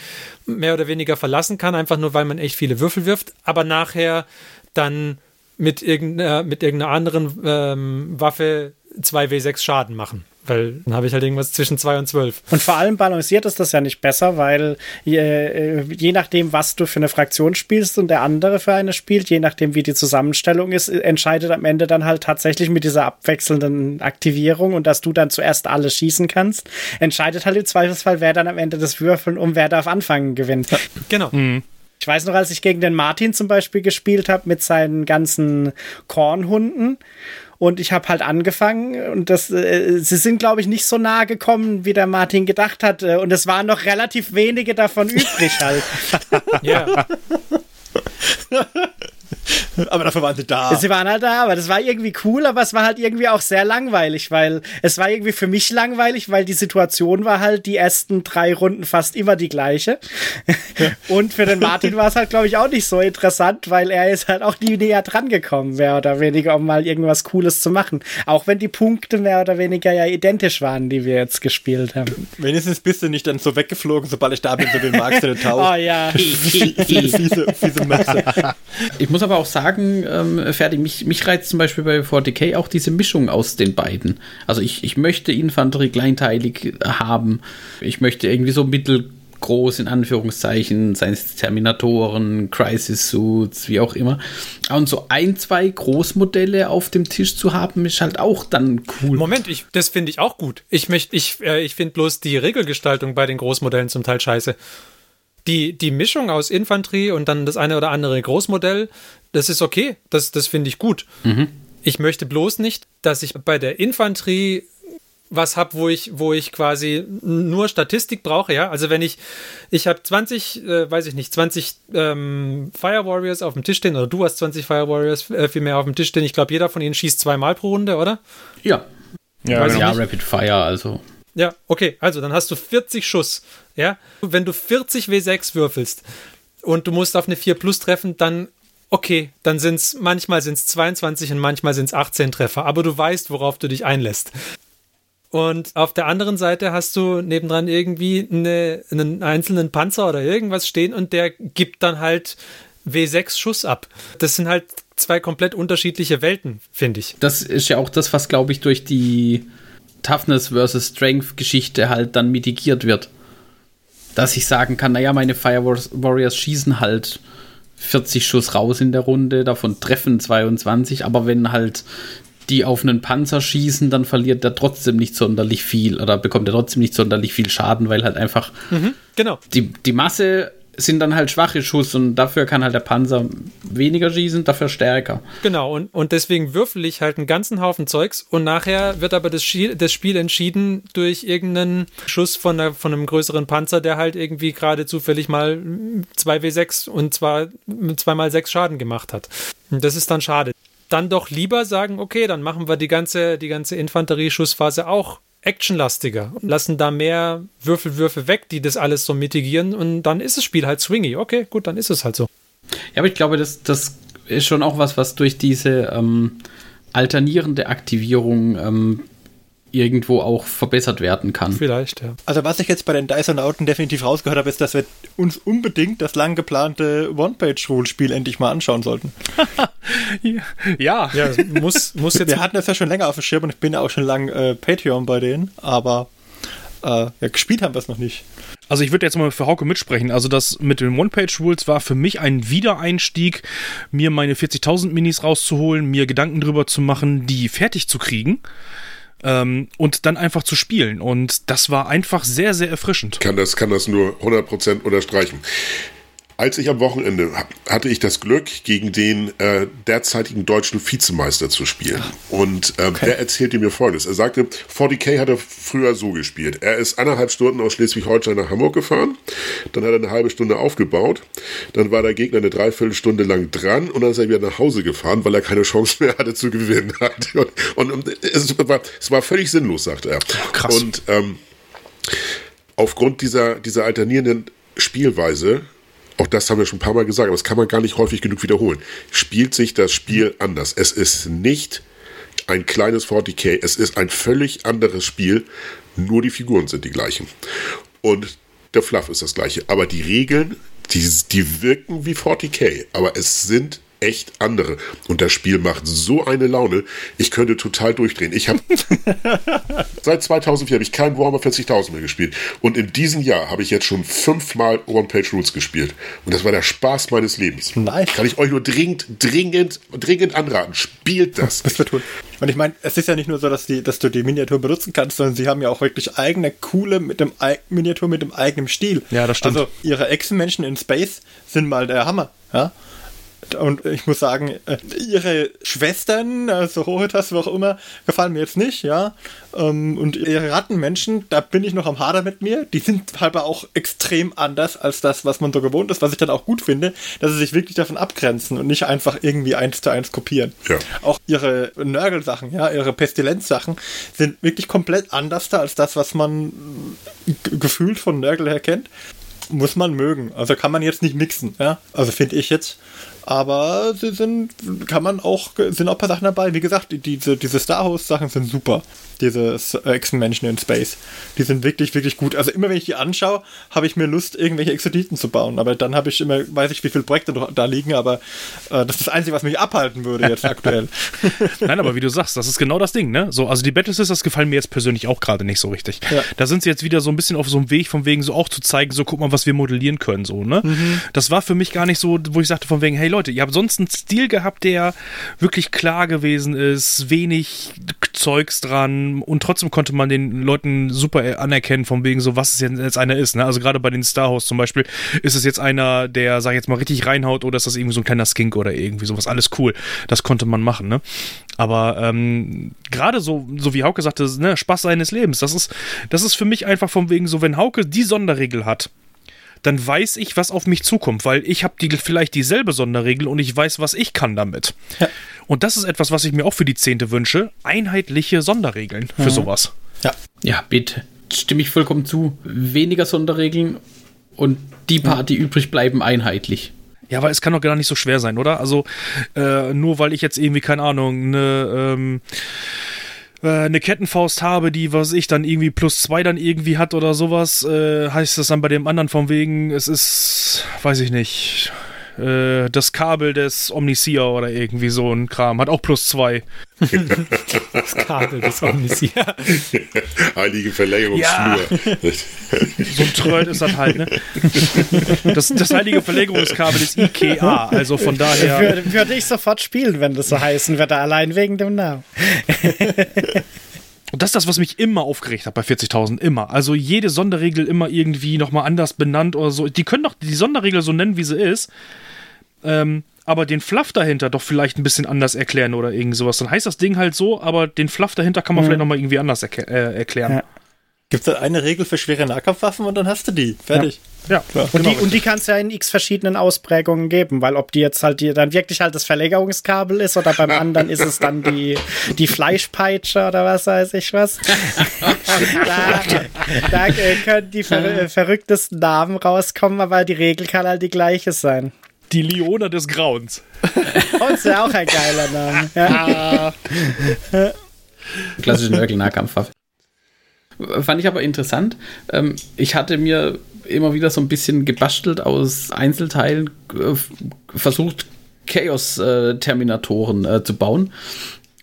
mehr oder weniger verlassen kann, einfach nur weil man echt viele Würfel wirft, aber nachher dann mit irgendeiner, mit irgendeiner anderen ähm, Waffe 2W6 Schaden machen. Weil dann habe ich halt irgendwas zwischen 2 und 12. Und vor allem balanciert ist das ja nicht besser, weil je, je nachdem, was du für eine Fraktion spielst und der andere für eine spielt, je nachdem, wie die Zusammenstellung ist, entscheidet am Ende dann halt tatsächlich mit dieser abwechselnden Aktivierung und dass du dann zuerst alles schießen kannst, entscheidet halt im Zweifelsfall, wer dann am Ende das Würfeln um wer darf anfangen gewinnt. Genau. Ich weiß noch, als ich gegen den Martin zum Beispiel gespielt habe mit seinen ganzen Kornhunden. Und ich habe halt angefangen und das, äh, sie sind, glaube ich, nicht so nah gekommen, wie der Martin gedacht hat. äh, Und es waren noch relativ wenige davon übrig halt. Ja. <laughs> aber dafür waren sie da. Sie waren halt da, aber das war irgendwie cool, aber es war halt irgendwie auch sehr langweilig, weil es war irgendwie für mich langweilig, weil die Situation war halt die ersten drei Runden fast immer die gleiche. Und für den Martin war es halt, glaube ich, auch nicht so interessant, weil er ist halt auch nie näher dran gekommen, mehr oder weniger, um mal irgendwas Cooles zu machen. Auch wenn die Punkte mehr oder weniger ja identisch waren, die wir jetzt gespielt haben. Wenigstens bist du nicht dann so weggeflogen, sobald ich da bin, so den magst du <laughs> Tauch. Oh ja. <laughs> <laughs> fiese, fiese Messe. Ich muss aber auch sagen, ähm, Ferdi, mich, mich reizt zum Beispiel bei 40k auch diese Mischung aus den beiden. Also ich, ich möchte Infanterie kleinteilig haben. Ich möchte irgendwie so mittelgroß in Anführungszeichen, seien es Terminatoren, Crisis Suits, wie auch immer. Und so ein, zwei Großmodelle auf dem Tisch zu haben, ist halt auch dann cool. Moment, ich, das finde ich auch gut. Ich, ich, äh, ich finde bloß die Regelgestaltung bei den Großmodellen zum Teil scheiße. Die, die Mischung aus Infanterie und dann das eine oder andere Großmodell, das ist okay. Das, das finde ich gut. Ich möchte bloß nicht, dass ich bei der Infanterie was habe, wo ich, wo ich quasi nur Statistik brauche, ja. Also wenn ich, ich habe 20, äh, weiß ich nicht, 20 ähm, Fire Warriors auf dem Tisch stehen, oder du hast 20 Fire Warriors äh, viel mehr auf dem Tisch stehen. Ich glaube, jeder von ihnen schießt zweimal pro Runde, oder? Ja. Ja, Weiß genau. Ja, Rapid Fire, also. Ja, okay, also dann hast du 40 Schuss. Ja, wenn du 40 W6 würfelst und du musst auf eine 4 plus treffen, dann okay, dann sind es manchmal sind es 22 und manchmal sind es 18 Treffer, aber du weißt, worauf du dich einlässt. Und auf der anderen Seite hast du nebendran irgendwie eine, einen einzelnen Panzer oder irgendwas stehen und der gibt dann halt W6 Schuss ab. Das sind halt zwei komplett unterschiedliche Welten, finde ich. Das ist ja auch das, was, glaube ich, durch die Toughness versus Strength Geschichte halt dann mitigiert wird. Dass ich sagen kann, naja, meine Fire Warriors schießen halt 40 Schuss raus in der Runde, davon treffen 22, aber wenn halt die auf einen Panzer schießen, dann verliert der trotzdem nicht sonderlich viel oder bekommt er trotzdem nicht sonderlich viel Schaden, weil halt einfach Genau. die, die Masse sind dann halt schwache Schuss und dafür kann halt der Panzer weniger schießen, dafür stärker. Genau, und, und deswegen würfel ich halt einen ganzen Haufen Zeugs und nachher wird aber das, Schi- das Spiel entschieden durch irgendeinen Schuss von, einer, von einem größeren Panzer, der halt irgendwie gerade zufällig mal 2W6 und zwar zweimal 6 Schaden gemacht hat. Und das ist dann schade. Dann doch lieber sagen, okay, dann machen wir die ganze, die ganze Infanterieschussphase auch actionlastiger und lassen da mehr Würfelwürfe weg, die das alles so mitigieren und dann ist das Spiel halt swingy. Okay, gut, dann ist es halt so. Ja, aber ich glaube, das, das ist schon auch was, was durch diese ähm, alternierende Aktivierung ähm, irgendwo auch verbessert werden kann. Vielleicht, ja. Also was ich jetzt bei den Dysonauten definitiv rausgehört habe, ist, dass wir uns unbedingt das lang geplante One-Page-Rule-Spiel endlich mal anschauen sollten. <laughs> Ja, Ja, muss, muss jetzt Wir hatten das ja schon länger auf dem Schirm und ich bin ja auch schon lang äh, Patreon bei denen, aber äh, ja, gespielt haben wir es noch nicht. Also ich würde jetzt mal für Hauke mitsprechen. Also das mit den One-Page-Rules war für mich ein Wiedereinstieg, mir meine 40.000 Minis rauszuholen, mir Gedanken drüber zu machen, die fertig zu kriegen ähm, und dann einfach zu spielen. Und das war einfach sehr, sehr erfrischend. kann das, kann das nur 100% unterstreichen. Als ich am Wochenende ha- hatte ich das Glück, gegen den äh, derzeitigen deutschen Vizemeister zu spielen. Und ähm, der erzählte mir Folgendes. Er sagte, 40k hat er früher so gespielt. Er ist eineinhalb Stunden aus Schleswig-Holstein nach Hamburg gefahren. Dann hat er eine halbe Stunde aufgebaut. Dann war der Gegner eine Dreiviertelstunde lang dran und dann ist er wieder nach Hause gefahren, weil er keine Chance mehr hatte zu gewinnen. <laughs> Und, und, es, war, es war völlig sinnlos, sagte er. krass. Und ähm, aufgrund dieser, dieser alternierenden Spielweise, auch das haben wir schon ein paar Mal gesagt, aber das kann man gar nicht häufig genug wiederholen, spielt sich das Spiel anders. Es ist nicht ein kleines 40k, es ist ein völlig anderes Spiel, nur die Figuren sind die gleichen. Und der Fluff ist das gleiche. Aber die Regeln, die, die wirken wie 40k, aber es sind echt andere. Und das Spiel macht so eine Laune, ich könnte total durchdrehen. Ich habe <laughs> Seit 2004 habe ich kein Warhammer 40.000 mehr gespielt. Und in diesem Jahr habe ich jetzt schon fünfmal One-Page-Rules gespielt. Und das war der Spaß meines Lebens. Nice. Kann ich euch nur dringend, dringend, dringend anraten. Spielt das. Das wir tun. Und ich meine, es ist ja nicht nur so, dass, die, dass du die Miniatur benutzen kannst, sondern sie haben ja auch wirklich eigene coole mit dem Miniatur mit dem eigenen Stil. Ja, das stimmt. Also ihre Echsenmenschen in Space sind mal der Hammer. Ja? Und ich muss sagen, äh, ihre Schwestern, also Horitas, wie auch immer, gefallen mir jetzt nicht, ja. Ähm, und ihre Rattenmenschen, da bin ich noch am Hader mit mir. Die sind halt auch extrem anders als das, was man so gewohnt ist, was ich dann auch gut finde, dass sie sich wirklich davon abgrenzen und nicht einfach irgendwie eins zu eins kopieren. Ja. Auch ihre Nörgel-Sachen, ja, ihre Pestilenz-Sachen sind wirklich komplett anders da als das, was man gefühlt von Nörgel her kennt muss man mögen. Also kann man jetzt nicht mixen, ja. Also finde ich jetzt. Aber sie sind, kann man auch, sind auch ein paar Sachen dabei. Wie gesagt, diese, diese Star Wars-Sachen sind super. Diese Echsen-Menschen in Space. Die sind wirklich, wirklich gut. Also immer wenn ich die anschaue, habe ich mir Lust, irgendwelche Exoditen zu bauen. Aber dann habe ich immer, weiß ich, wie viele Projekte da liegen, aber äh, das ist das Einzige, was mich abhalten würde jetzt aktuell. <laughs> Nein, aber wie du sagst, das ist genau das Ding, ne? So, also die Battle Sisters gefallen mir jetzt persönlich auch gerade nicht so richtig. Ja. Da sind sie jetzt wieder so ein bisschen auf so einem Weg, von wegen so auch zu zeigen, so guck mal, was wir modellieren können, so, ne? Das war für mich gar nicht so, wo ich sagte von wegen, hey Leute, ihr habt sonst einen Stil gehabt, der wirklich klar gewesen ist, wenig Zeugs dran und trotzdem konnte man den Leuten super anerkennen, von wegen so, was es jetzt einer ist, ne? Also gerade bei den Star Wars zum Beispiel, ist es jetzt einer, der, sag ich jetzt mal, richtig reinhaut oder ist das irgendwie so ein kleiner Skink oder irgendwie sowas, alles cool. Das konnte man machen, ne? Aber ähm, gerade so, so wie Hauke sagte, ne, Spaß seines Lebens, das ist, das ist für mich einfach von wegen so, wenn Hauke die Sonderregel hat, dann weiß ich, was auf mich zukommt, weil ich habe die, vielleicht dieselbe Sonderregel und ich weiß, was ich kann damit. Und das ist etwas, was ich mir auch für die Zehnte wünsche. Einheitliche Sonderregeln für sowas. ja. Ja, bitte. Stimme ich vollkommen zu. Weniger Sonderregeln und die paar, die übrig bleiben, einheitlich. Ja, aber es kann doch gar nicht so schwer sein, oder? Also, äh, nur weil ich jetzt irgendwie, keine Ahnung, eine, ähm, äh, eine Kettenfaust habe, die, was ich, dann irgendwie plus zwei dann irgendwie hat oder sowas, äh, heißt das dann bei dem anderen von wegen, es ist, weiß ich nicht, äh, das Kabel des Omniseer oder irgendwie so ein Kram, hat auch plus zwei. Das Kabel des Omnisia. <laughs> Heilige Verlängerungsschnur. So ein Tröd ist das halt, ne? Das, das heilige Verlängerungskabel ist IKEA, also von daher. Würde, würde ich sofort spielen, wenn das so heißen würde, allein wegen dem Namen. Und das ist das, was mich immer aufgeregt hat bei 40.000. Immer. Also jede Sonderregel immer irgendwie nochmal anders benannt oder so. Die können doch die Sonderregel so nennen, wie sie ist. Ähm, aber den Fluff dahinter doch vielleicht ein bisschen anders erklären oder irgend sowas. Dann heißt das Ding halt so, aber den Fluff dahinter kann man vielleicht nochmal irgendwie anders erke- äh, erklären. Ja. Gibt es eine Regel für schwere Nahkampfwaffen und dann hast du die. Fertig. Ja. Klar, Und, genau. die, und die kann es ja in x verschiedenen Ausprägungen geben, weil ob die jetzt halt die, dann wirklich halt das Verlängerungskabel ist oder beim anderen ist es dann die, die Fleischpeitsche oder was weiß ich was. <laughs> da da äh, können die ver verrücktesten Namen rauskommen, aber die Regel kann halt die gleiche sein. Die Liona des Grauens. <laughs> Und ist ja auch ein geiler Name. Ja. <laughs> Klassische Nörgel-Nahkampfwaffe. Fand ich aber interessant. Ähm, ich hatte mir immer wieder so ein bisschen gebastelt aus Einzelteilen, äh, versucht, Chaos-Terminatoren äh, zu bauen.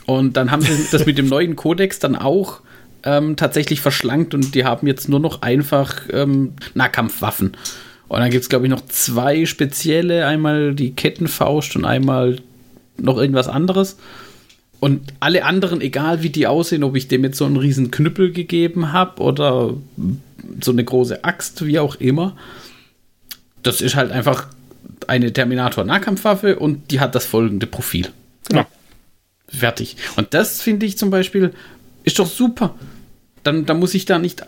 Und dann haben sie <laughs> das mit dem neuen Kodex dann auch ähm, tatsächlich verschlankt und die haben jetzt nur noch einfach ähm, Nahkampfwaffen. Und dann gibt es, glaube ich, noch zwei spezielle: einmal die Kettenfaust und einmal noch irgendwas anderes. Und alle anderen, egal wie die aussehen, ob ich dem jetzt so einen riesen Knüppel gegeben habe oder so eine große Axt, wie auch immer, das ist halt einfach eine Terminator-Nahkampfwaffe und die hat das folgende Profil. Genau. Fertig. Und das finde ich zum Beispiel, ist doch super. Dann, dann muss ich da nicht,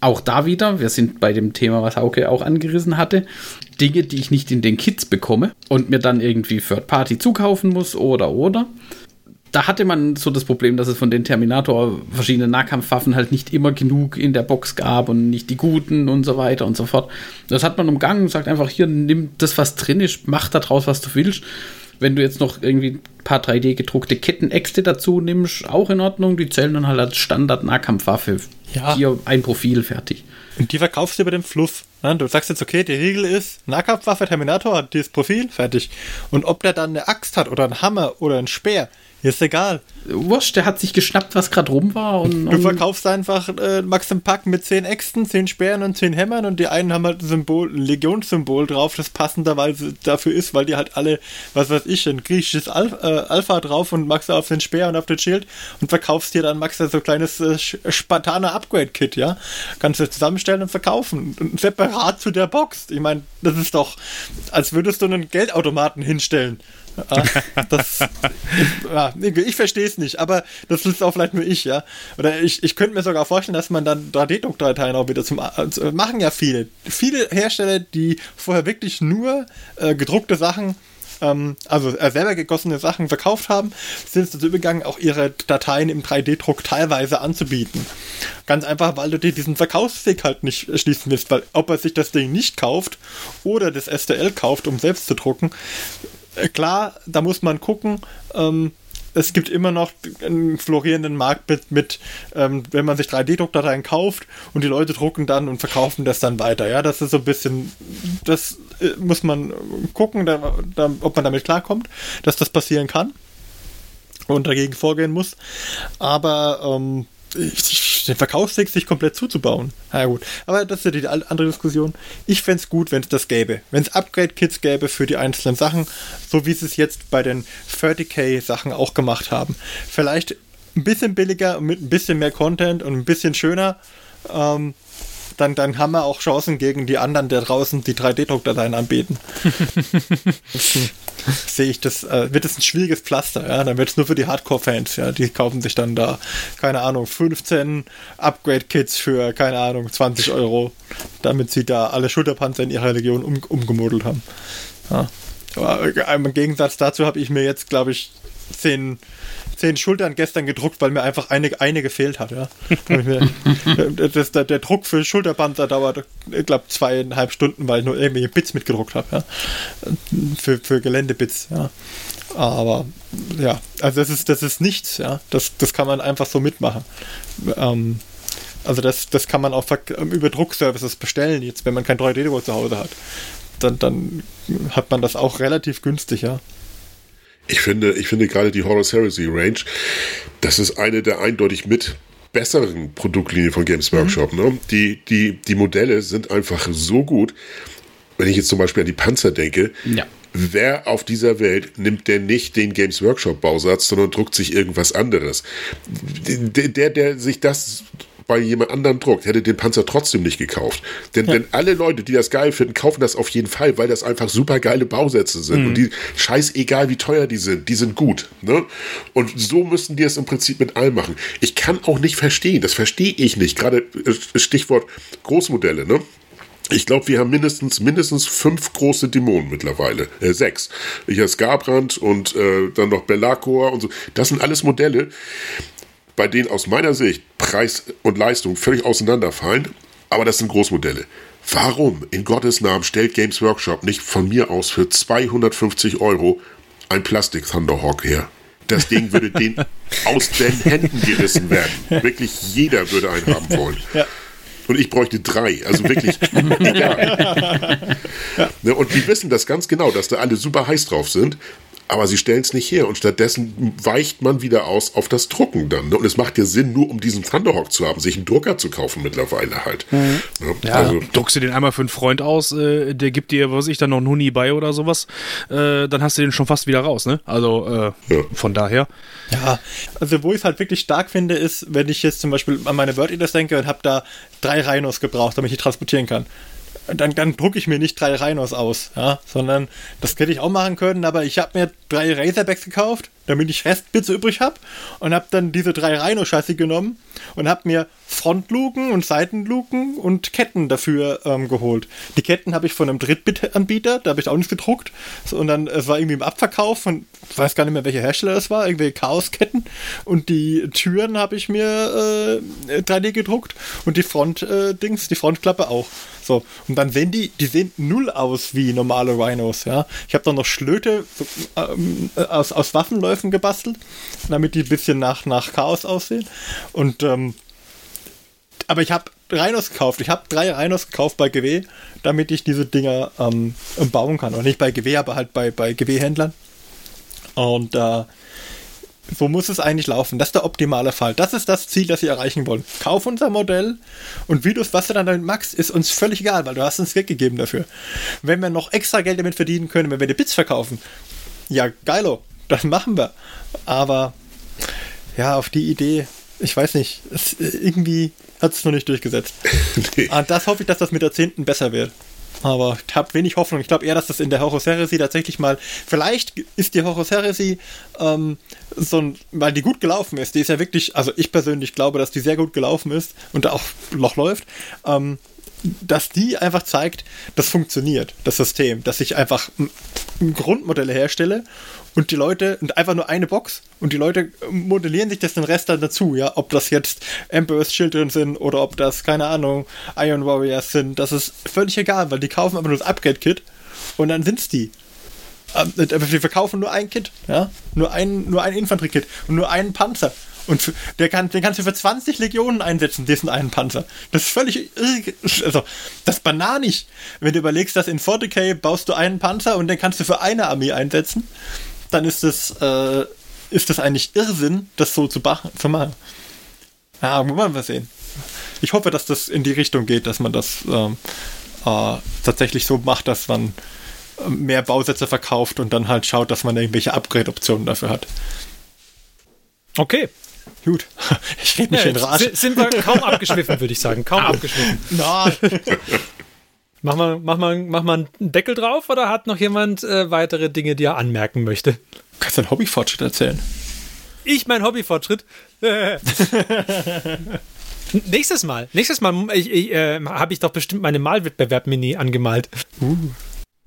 auch da wieder, wir sind bei dem Thema, was Hauke auch angerissen hatte, Dinge, die ich nicht in den Kits bekomme und mir dann irgendwie Third Party zukaufen muss oder oder. Da hatte man so das Problem, dass es von den Terminator verschiedenen Nahkampfwaffen halt nicht immer genug in der Box gab und nicht die guten und so weiter und so fort. Das hat man umgangen und sagt einfach, hier, nimm das, was drin ist, mach da draus, was du willst. Wenn du jetzt noch irgendwie ein paar 3D gedruckte Kettenäxte dazu nimmst, auch in Ordnung. Die zählen dann halt als Standard-Nahkampfwaffe. Ja. Hier ein Profil fertig. Und die verkaufst du über den Fluff. Du sagst jetzt, okay, die Regel ist, Nahkampfwaffe, Terminator hat dieses Profil, fertig. Und ob der dann eine Axt hat oder einen Hammer oder einen Speer, Ist egal. Wurscht, der hat sich geschnappt, was gerade rum war. Und, Du verkaufst einfach äh, Max einen Pack mit 10 Äxten, 10 Speeren und 10 Hämmern und die einen haben halt ein Symbol, ein Legionssymbol drauf, das passenderweise dafür ist, weil die halt alle, was weiß ich, ein griechisches Al äh, Alpha drauf und Max auf den Speer und auf den Schild und verkaufst dir dann Max so ein kleines äh, Spartaner Upgrade Kit, ja? Kannst du zusammenstellen und verkaufen. Und separat zu der Box. Ich meine, das ist doch, als würdest du einen Geldautomaten hinstellen. Das, ja, ich verstehe es nicht, aber das ist auch vielleicht nur ich, ja. Oder ich, ich könnte mir sogar vorstellen, dass man dann 3D-Druckdateien auch wieder zum also machen ja viele. Viele Hersteller, die vorher wirklich nur äh, gedruckte Sachen ähm, also äh, selber gegossene Sachen verkauft haben, sind dazu übergegangen, auch ihre Dateien im 3D-Druck teilweise anzubieten. Ganz einfach, weil du dir diesen Verkaufsweg halt nicht schließen willst, weil ob er sich das Ding nicht kauft oder das STL kauft, um selbst zu drucken, klar, da muss man gucken. Ähm, es gibt immer noch einen florierenden Markt mit, mit ähm, wenn man sich 3D-Druckdateien kauft und die Leute drucken dann und verkaufen das dann weiter. Ja, das ist so ein bisschen, das äh, muss man gucken, da, da, ob man damit klarkommt, dass das passieren kann und dagegen vorgehen muss. Aber ähm, den Verkaufsweg sich komplett zuzubauen. Na ja, gut, aber das ist ja die andere Diskussion. Ich fände es gut, wenn es das gäbe. Wenn es Upgrade-Kits gäbe für die einzelnen Sachen, so wie sie es jetzt bei den 30k-Sachen auch gemacht haben. Vielleicht ein bisschen billiger, mit ein bisschen mehr Content und ein bisschen schöner. Ähm, dann, dann haben wir auch Chancen gegen die anderen, der draußen die 3D-Druckdateien anbieten. <laughs> <laughs> <laughs> sehe ich das, äh, wird es ein schwieriges Pflaster, ja. Dann wird es nur für die Hardcore-Fans, ja. Die kaufen sich dann da, keine Ahnung, 15 Upgrade-Kits für, keine Ahnung, 20 Euro, damit sie da alle Schulterpanzer in ihrer Legion um, umgemodelt haben. Ja. Aber im Gegensatz dazu habe ich mir jetzt, glaube ich, 10 zehn Schultern gestern gedruckt, weil mir einfach eine, eine gefehlt hat. Ja. <laughs> das, der, der, Druck für Schulterpanzer dauert, ich glaube, zweieinhalb Stunden, weil ich nur irgendwelche Bits mitgedruckt habe. Ja. Für, für Geländebits. Ja. Aber ja, also das ist, das ist nichts. Ja. Das, das kann man einfach so mitmachen. Ähm, also das, das kann man auch über Druckservices bestellen, jetzt wenn man kein 3D-Druck zu Hause hat. Dann, dann hat man das auch relativ günstig, ja. Ich finde, ich finde gerade die Horus Heresy Range, das ist eine der eindeutig mit besseren Produktlinien von Games Workshop. Mhm. Ne? Die, die, die Modelle sind einfach so gut. Wenn ich jetzt zum Beispiel an die Panzer denke, ja. wer auf dieser Welt nimmt denn nicht den Games Workshop Bausatz, sondern druckt sich irgendwas anderes? Der, der, der sich das bei jemand anderem druckt, hätte den Panzer trotzdem nicht gekauft. Denn, ja. denn alle Leute, die das geil finden, kaufen das auf jeden Fall, weil das einfach super geile Bausätze sind. Mhm. Und die, scheißegal wie teuer die sind, die sind gut. Ne? Und so müssen die es im Prinzip mit allem machen. Ich kann auch nicht verstehen, das verstehe ich nicht. Gerade äh, Stichwort Großmodelle, ne? Ich glaube, wir haben mindestens mindestens fünf große Dämonen mittlerweile. Äh, sechs. Ich habe Skarbrand und äh, dann noch Belakor und so. Das sind alles Modelle bei denen aus meiner Sicht Preis und Leistung völlig auseinanderfallen, aber das sind Großmodelle. Warum in Gottes Namen stellt Games Workshop nicht von mir aus für 250 Euro ein Plastik Thunderhawk her? Das Ding würde den <laughs> aus den Händen gerissen werden. Wirklich jeder würde einen haben wollen. <laughs> Ja. Und ich bräuchte drei. Also wirklich egal. Ja. <laughs> Ne, und die wissen das ganz genau, dass da alle super heiß drauf sind. Aber sie stellen es nicht her und stattdessen weicht man wieder aus auf das Drucken dann. Ne? Und es macht ja Sinn, nur um diesen Thunderhawk zu haben, sich einen Drucker zu kaufen mittlerweile halt. Mhm. Ja, also, druckst du den einmal für einen Freund aus, äh, der gibt dir, was ich, dann noch einen Huni bei oder sowas, äh, dann hast du den schon fast wieder raus, ne? Also äh, ja. von daher. Ja, also wo ich es halt wirklich stark finde, ist, wenn ich jetzt zum Beispiel an meine Word Eaters denke und habe da drei Rhinos gebraucht, damit ich die transportieren kann dann, dann drucke ich mir nicht drei Rhinos aus, ja, sondern das hätte ich auch machen können, aber ich habe mir drei Razorbacks gekauft, damit ich Restbits übrig habe und habe dann diese drei Rhino-Chassis genommen und habe mir Frontluken und Seitenluken und Ketten dafür ähm, geholt. Die Ketten habe ich von einem Drittbit-Anbieter, da habe ich auch nichts gedruckt, so, und dann es war irgendwie im Abverkauf von, ich weiß gar nicht mehr, welcher Hersteller das war, irgendwie Chaos-Ketten und die Türen habe ich mir äh, 3D gedruckt und die Front-Dings, äh, die Frontklappe auch. So, und dann sehen die, die sehen null aus wie normale Rhinos, ja. Ich habe da noch Schlöte ähm, aus, aus Waffenläufen gebastelt, damit die ein bisschen nach, nach Chaos aussehen. Und ähm, aber ich habe Rhinos gekauft. Ich habe drei Rhinos gekauft bei GW, damit ich diese Dinger ähm, bauen kann. Und nicht bei GW, aber halt bei, bei GW-Händlern. Und äh, so muss es eigentlich laufen. Das ist der optimale Fall. Das ist das Ziel, das sie erreichen wollen. Kauf unser Modell und wie du was du dann damit machst, ist uns völlig egal, weil du hast uns Geld gegeben dafür. Wenn wir noch extra Geld damit verdienen können, wenn wir die Bits verkaufen, ja, geilo, das machen wir. Aber ja, auf die Idee, ich weiß nicht, es, irgendwie hat es noch nicht durchgesetzt. <laughs> nee. Und das hoffe ich, dass das mit der 10. besser wird. Aber ich habe wenig Hoffnung. Ich glaube eher, dass das in der Horus Heresy tatsächlich mal. Vielleicht ist die Horus Heresy ähm, so ein, weil die gut gelaufen ist. Die ist ja wirklich, also ich persönlich glaube, dass die sehr gut gelaufen ist und auch noch läuft. Ähm, dass die einfach zeigt, das funktioniert, das System, dass ich einfach Grundmodelle herstelle und die Leute, und einfach nur eine Box und die Leute modellieren sich das den Rest dann dazu, ja, ob das jetzt Emperor's Children sind oder ob das, keine Ahnung, Iron Warriors sind, das ist völlig egal, weil die kaufen einfach nur das Upgrade-Kit und dann sind's die. Ähm, äh, wir verkaufen nur ein Kit, ja, nur ein, nur ein Infanterie-Kit und nur einen Panzer. Und der kann, den kannst du für 20 Legionen einsetzen, diesen einen Panzer. Das ist völlig, also, das ist bananig. Wenn du überlegst, dass in 40k baust du einen Panzer und den kannst du für eine Armee einsetzen, dann ist das, äh, ist das eigentlich Irrsinn, das so zu, zu machen. Ja, man mal sehen. Ich hoffe, dass das in die Richtung geht, dass man das ähm, äh, tatsächlich so macht, dass man äh, mehr Bausätze verkauft und dann halt schaut, dass man irgendwelche Upgrade-Optionen dafür hat. Okay, Gut, <laughs> ich rede mich ja, in Rage. Sind wir kaum abgeschliffen, würde ich sagen. Kaum abgeschliffen. Nein. <laughs> Mach mal, mach, mal, mach mal einen Deckel drauf oder hat noch jemand äh, weitere Dinge, die er anmerken möchte? Du kannst deinen Hobbyfortschritt erzählen. Ich mein Hobbyfortschritt? <laughs> nächstes Mal. Nächstes Mal ich, ich, äh, habe ich doch bestimmt meine Malwettbewerb-Mini angemalt. Uh.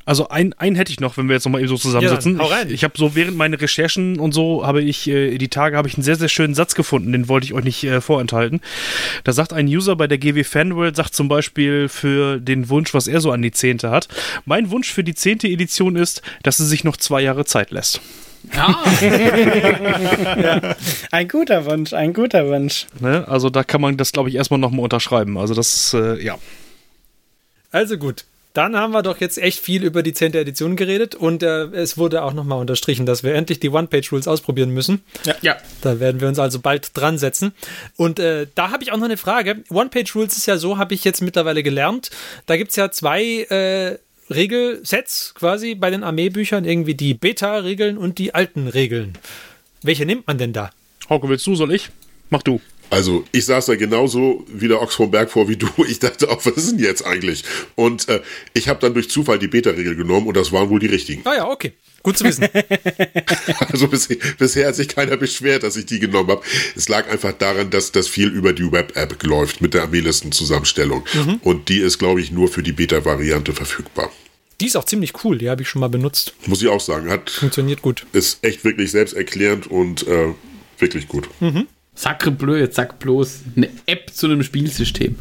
Also ein, einen hätte ich noch, wenn wir jetzt nochmal eben so zusammensitzen. Ja, ich ich habe so während meiner Recherchen und so, habe ich, äh, die Tage habe ich einen sehr, sehr schönen Satz gefunden, den wollte ich euch nicht äh, vorenthalten. Da sagt ein User bei der GW Fanworld, sagt zum Beispiel für den Wunsch, was er so an die Zehnte hat. Mein Wunsch für die zehnte Edition ist, dass sie sich noch zwei Jahre Zeit lässt. Ah. <laughs> ja. Ein guter Wunsch, ein guter Wunsch. Ne? Also da kann man das, glaube ich, erstmal nochmal unterschreiben. Also das, äh, ja. Also gut. Dann haben wir doch jetzt echt viel über die 10. Edition geredet und äh, es wurde auch nochmal unterstrichen, dass wir endlich die One-Page-Rules ausprobieren müssen. Ja. ja. Da werden wir uns also bald dran setzen. Und äh, da habe ich auch noch eine Frage. One-Page-Rules ist ja so, habe ich jetzt mittlerweile gelernt. Da gibt es ja zwei äh, Regelsets quasi bei den Armeebüchern, irgendwie die Beta-Regeln und die alten Regeln. Welche nimmt man denn da? Hauke, willst du, soll ich? Mach du. Also ich saß da genauso wie der Ochs vom Berg vor wie du. <laughs> Ich dachte auch, was ist denn jetzt eigentlich? Und äh, ich habe dann durch Zufall die Beta-Regel genommen und das waren wohl die richtigen. Ah ja, okay. Gut zu wissen. <laughs> also bisher, bisher hat sich keiner beschwert, dass ich die genommen habe. Es lag einfach daran, dass das viel über die Web-App läuft mit der Armeelistenzusammenstellung. Mhm. Und die ist, glaube ich, nur für die Beta-Variante verfügbar. Die ist auch ziemlich cool, die habe ich schon mal benutzt. Muss ich auch sagen. Hat, Funktioniert gut. Ist echt wirklich selbsterklärend und äh, wirklich gut. Mhm. Sacre bleu, jetzt sag bloß eine App zu einem Spielsystem.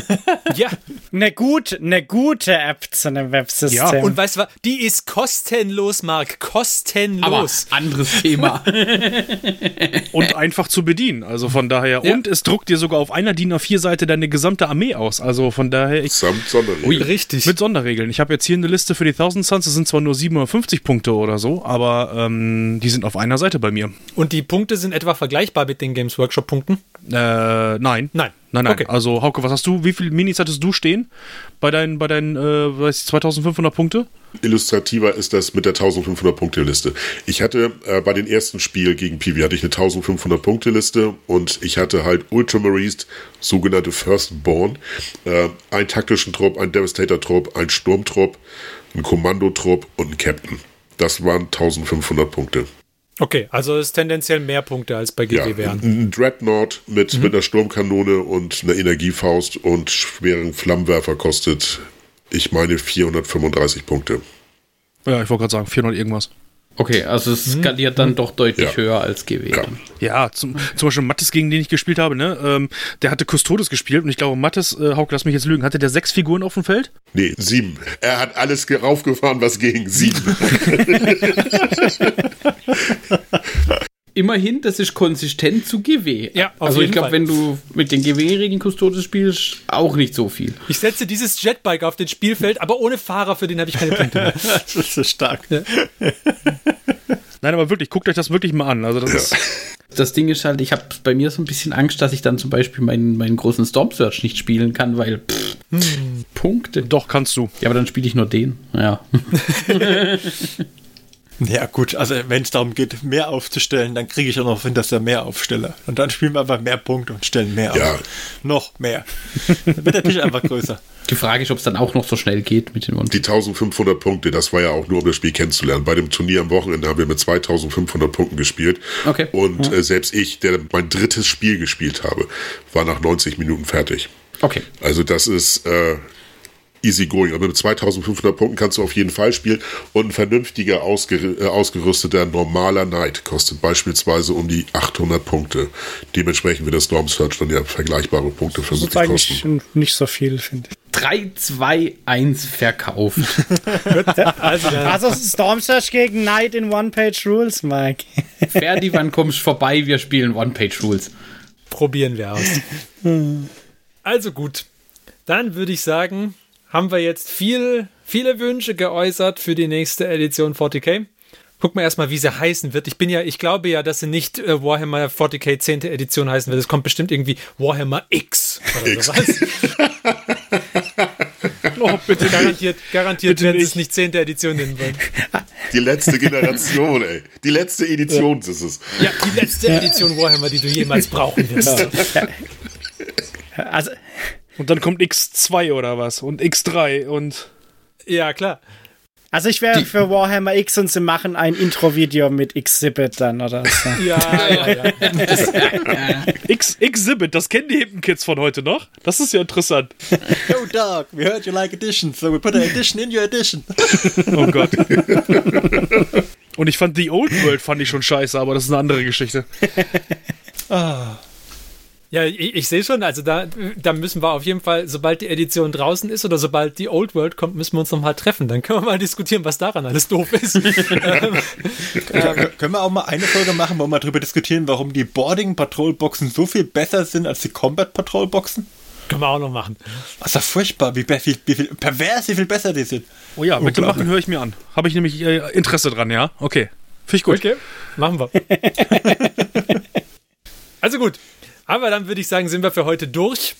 <laughs> ja. Eine, gut, eine gute App zu einem Websystem. Ja. Und weißt du was? Die ist kostenlos, Marc. Kostenlos. Aber anderes Thema. <laughs> <laughs> und einfach zu bedienen. Also von daher. Ja. Und es druckt dir sogar auf einer DIN A4-Seite deine gesamte Armee aus. Also von daher. Ich, Samt Sonderregeln. Ui, richtig. Mit Sonderregeln. Ich habe jetzt hier eine Liste für die Thousand Suns. Das sind zwar nur 750 Punkte oder so, aber ähm, die sind auf einer Seite bei mir. Und die Punkte sind etwa vergleichbar mit den Games Workshop-Punkten? Äh, nein. Nein. Nein, nein. Okay. Also, Hauke, was hast du? Wie viele Minis hattest du stehen bei deinen, bei deinen äh, weiß ich, 2500 Punkte? Illustrativer ist das mit der 1500 Punkte Liste. Ich hatte äh, bei den ersten Spiel gegen Piwi hatte ich eine 1500 Punkte Liste und ich hatte halt Ultramarines, sogenannte Firstborn, äh, einen taktischen Trupp, einen Devastator Trupp, einen Sturmtrupp, einen Kommandotrupp und einen Captain. Das waren 1500 Punkte. Okay, also ist tendenziell mehr Punkte als bei GW ja, wären. Ein Dreadnought mit, mhm. mit einer Sturmkanone und einer Energiefaust und schweren Flammenwerfer kostet, ich meine, 435 Punkte. Ja, ich wollte gerade sagen, 400 irgendwas. Okay, also es skaliert dann doch deutlich ja. höher als GW. Ja, ja zum, zum Beispiel Mattes, gegen den ich gespielt habe, ne? Ähm, der hatte Custodes gespielt und ich glaube, Mattes, äh, Hauke, lass mich jetzt lügen, hatte der sechs Figuren auf dem Feld? Nee, sieben. Er hat alles raufgefahren, was ging. Sieben. <laughs> immerhin, das ist konsistent zu GW. Ja, also ich glaube, wenn du mit den GW-Regeln Custodes spielst, auch nicht so viel. Ich setze dieses Jetbike auf den Spielfeld, aber ohne Fahrer, für den habe ich keine Punkte mehr. <laughs> das ist so stark. Ja. <laughs> Nein, aber wirklich, guckt euch das wirklich mal an. Also das ist. Das Ding ist halt, ich habe bei mir so ein bisschen Angst, dass ich dann zum Beispiel meinen, meinen großen Storm Search nicht spielen kann, weil pff, Punkte. Doch, kannst du. Ja, aber dann spiele ich nur den. Ja. <laughs> Ja, gut, also wenn es darum geht, mehr aufzustellen, dann kriege ich auch noch hin, dass er mehr aufstelle. Und dann spielen wir einfach mehr Punkte und stellen mehr Ja. auf. Noch mehr. Dann wird der Tisch einfach größer. <laughs> Die Frage ist, ob es dann auch noch so schnell geht mit den Die 1500 Punkte, das war ja auch nur, um das Spiel kennenzulernen. Bei dem Turnier am Wochenende haben wir mit 2500 Punkten gespielt. Okay. Und äh, selbst ich, der mein drittes Spiel gespielt habe, war nach 90 Minuten fertig. Okay. Also das ist äh, easy going. Aber mit 2500 Punkten kannst du auf jeden Fall spielen. Und ein vernünftiger, ausger äh, ausgerüsteter, normaler Knight kostet beispielsweise um die 800 Punkte. Dementsprechend wird das Storm Search dann ja vergleichbare Punkte Das ist vermutlich eigentlich kosten. nicht so viel, finde ich. 3, 2, 1 verkauft. <laughs> <laughs> Also, Also Storm Search gegen Knight in One-Page-Rules, Mike. <laughs> Ferdi, wann kommst du vorbei? Wir spielen One-Page-Rules. probieren wir aus. Also gut, dann würde ich sagen, haben wir jetzt viel, viele Wünsche geäußert für die nächste Edition 40k. Gucken wir erstmal, wie sie heißen wird. Ich bin ja, ich glaube ja, dass sie nicht äh, Warhammer 40k 10. Edition heißen wird. Es kommt bestimmt irgendwie Warhammer X oder X. sowas. <laughs> oh, bitte garantiert, garantiert Bitte werden sie nicht. es nicht 10. Edition nennen wollen. Die letzte Generation, ey. Die letzte Edition ist es. Ja, die letzte Edition Warhammer, die du jemals brauchen wirst. Also, Und dann kommt X2 oder was? Und X3 und. Ja, klar. also ich wäre für Warhammer X und sie machen ein Intro-Video mit Exhibit dann oder so. <laughs> Ja, ja, ja. <laughs> X Exhibit, das kennen die hippen Kids von heute noch. Das ist ja interessant. Yo, Doug, we heard you like additions, so we put an addition in your addition. <laughs> Oh Gott. Und ich fand The Old World fand ich schon scheiße, aber das ist eine andere Geschichte. Ja, ich, ich sehe schon, also da, da müssen wir auf jeden Fall, sobald die Edition draußen ist oder sobald die Old World kommt, müssen wir uns nochmal treffen. Dann können wir mal diskutieren, was daran alles doof ist. <laughs> ähm, Äh, können wir auch mal eine Folge machen, wo wir darüber diskutieren, warum die Boarding Patrol Boxen so viel besser sind als die Combat Patrol Boxen? können wir auch noch machen. Das ist ja furchtbar, wie, wie, wie viel pervers, wie viel besser die sind. Oh ja, bitte Unglaublich. machen, höre ich mir an. Habe ich nämlich äh, Interesse dran, ja? Okay. Finde ich gut. Okay, machen wir. <laughs> also gut, aber dann würde ich sagen, sind wir für heute durch.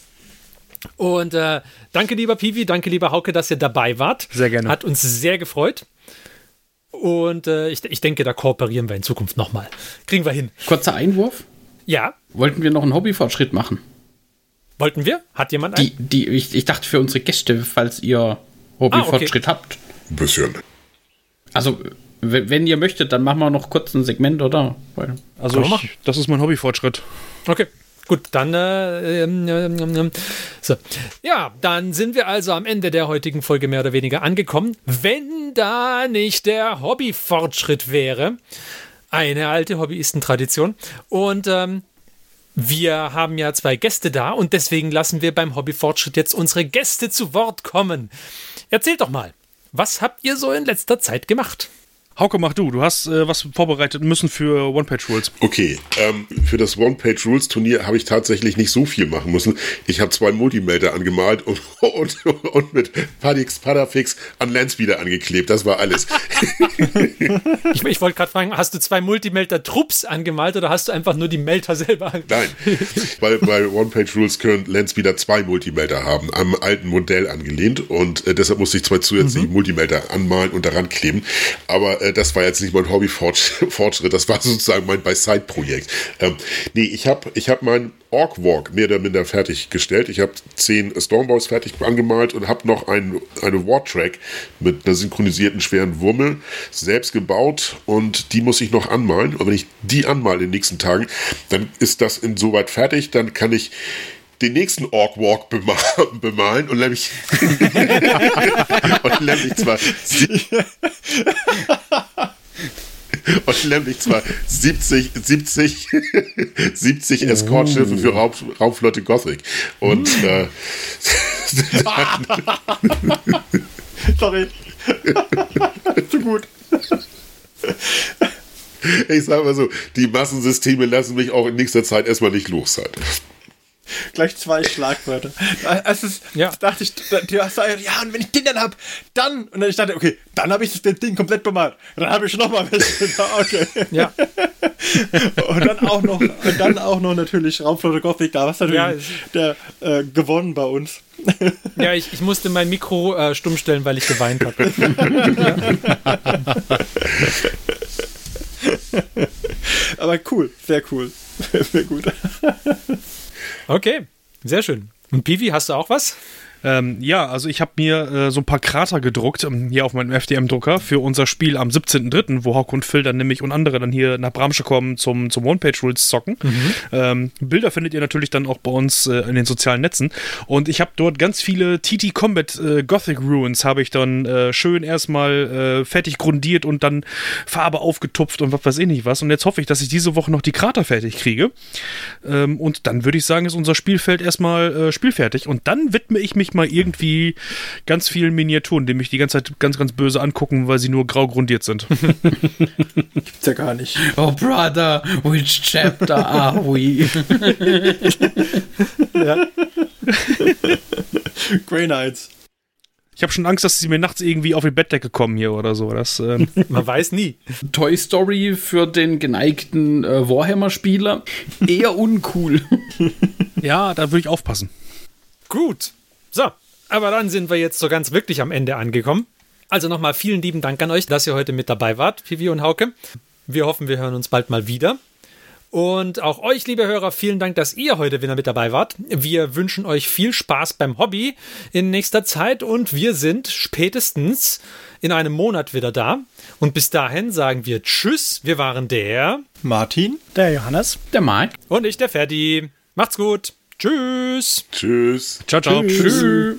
Und äh, danke, lieber Piwi, danke, lieber Hauke, dass ihr dabei wart. Sehr gerne. Hat uns sehr gefreut. Und äh, ich, ich denke, da kooperieren wir in Zukunft nochmal. Kriegen wir hin. Kurzer Einwurf. Ja, Wollten wir noch einen Hobbyfortschritt machen? wollten wir? Hat jemand einen? Die, die, ich, ich dachte für unsere Gäste, falls ihr Hobbyfortschritt habt. Ein bisschen. Also, wenn ihr möchtet, dann machen wir noch kurz ein Segment, oder? Weil, Also, ich, das ist mein Hobbyfortschritt. Okay. Gut, dann äh, ähm, ähm, ähm, so. Ja, dann sind wir also am Ende der heutigen Folge mehr oder weniger angekommen. Wenn da nicht der Hobbyfortschritt wäre, eine alte Hobbyistentradition. Und ähm, wir haben ja zwei Gäste da und deswegen lassen wir beim Hobbyfortschritt jetzt unsere Gäste zu Wort kommen. Erzählt doch mal, was habt ihr so in letzter Zeit gemacht? Hauke, mach du. Du hast äh, was vorbereitet müssen für One-Page-Rules. Okay, ähm, für das One-Page-Rules-Turnier habe ich tatsächlich nicht so viel machen müssen. Ich habe zwei Multimelder angemalt und, <laughs> und, und mit Padix Padafix an Landspeeder angeklebt. Das war alles. <laughs> Ich, ich wollte gerade fragen, hast du zwei Multimelter-Trupps angemalt oder hast du einfach nur die Melter selber angemalt? Nein, weil bei One-Page-Rules können Landspeeder zwei Multimelder haben, am alten Modell angelehnt und äh, deshalb musste ich zwei zusätzliche Multimelder anmalen und daran kleben. Aber äh, das war jetzt nicht mein Hobby-Fortschritt, <laughs> das war sozusagen mein By-Side-Projekt. Ähm, nee, ich habe ich hab meinen Orc Walk mehr oder minder fertiggestellt. Ich habe zehn Stormboys fertig angemalt und habe noch ein, eine War-Track mit einer synchronisierten schweren Wummel selbst gebaut und die muss ich noch anmalen. Und wenn ich die anmale in den nächsten Tagen, dann ist das insoweit fertig, dann kann ich den nächsten Orc Walk bema <laughs> bemalen und nämlich <laughs> und nämlich zwar <laughs> und nämlich zwar 70, 70, 70 Escortschiffe für Raub, Raubflotte Gothic. Und äh, Sorry. Zu gut. ich sage mal so, die Massensysteme lassen mich auch in nächster Zeit erstmal nicht los sein. Gleich zwei Schlagwörter. Als es, Ja. dachte ich, ja, und wenn ich den dann hab, dann. Und dann ich dachte, okay, dann habe ich das Ding komplett bemalt. Und dann habe ich nochmal welche. <laughs> Okay. Ja, Und dann auch noch, und dann auch noch natürlich Raumflotte Gothic, da war natürlich Ja, der äh, gewonnen bei uns. ja ich, ich musste mein Mikro äh, stumm stellen, weil ich geweint habe. <laughs> Aber cool, sehr cool. Sehr gut. Okay, sehr schön. Und Pivi, hast du auch was? Ähm, ja, also ich habe mir äh, so ein paar Krater gedruckt, ähm, hier auf meinem FDM-Drucker, für unser Spiel am 17.03., wo Hauke und Phil dann nämlich und andere dann hier nach Bramsche kommen zum, zum One-Page-Rules zocken. Ähm, Bilder findet ihr natürlich dann auch bei uns äh, in den sozialen Netzen. Und ich habe dort ganz viele TT Combat äh, Gothic Ruins, habe ich dann äh, schön erstmal äh, fertig grundiert und dann Farbe aufgetupft und was weiß ich nicht was. Und jetzt hoffe ich, dass ich diese Woche noch die Krater fertig kriege. Ähm, und dann würde ich sagen, ist unser Spielfeld erstmal äh, spielfertig. Und dann widme ich mich mal irgendwie ganz vielen Miniaturen, die mich die ganze Zeit ganz, ganz böse angucken, weil sie nur grau grundiert sind. <laughs> Gibt's ja gar nicht. Oh, brother, which chapter are we? <laughs> <laughs> Grey Knights. Ich habe schon Angst, dass sie mir nachts irgendwie auf die Bettdecke kommen hier oder so. Das, ähm, Man weiß nie. Toy Story für den geneigten äh, Warhammer-Spieler eher uncool. ja, da würde ich aufpassen. Gut. So, aber dann sind wir jetzt so ganz wirklich am Ende angekommen. Also nochmal vielen lieben Dank an euch, dass ihr heute mit dabei wart, Pivi und Hauke. Wir hoffen, wir hören uns bald mal wieder. Und auch euch, liebe Hörer, vielen Dank, dass ihr heute wieder mit dabei wart. Wir wünschen euch viel Spaß beim Hobby in nächster Zeit und wir sind spätestens in einem Monat wieder da. Und bis dahin sagen wir Tschüss. Wir waren der Martin. Der Johannes. Der Marc. und ich, der Ferdi. Macht's gut. Tschüss. Tschüss. Ciao, ciao. Tschüss.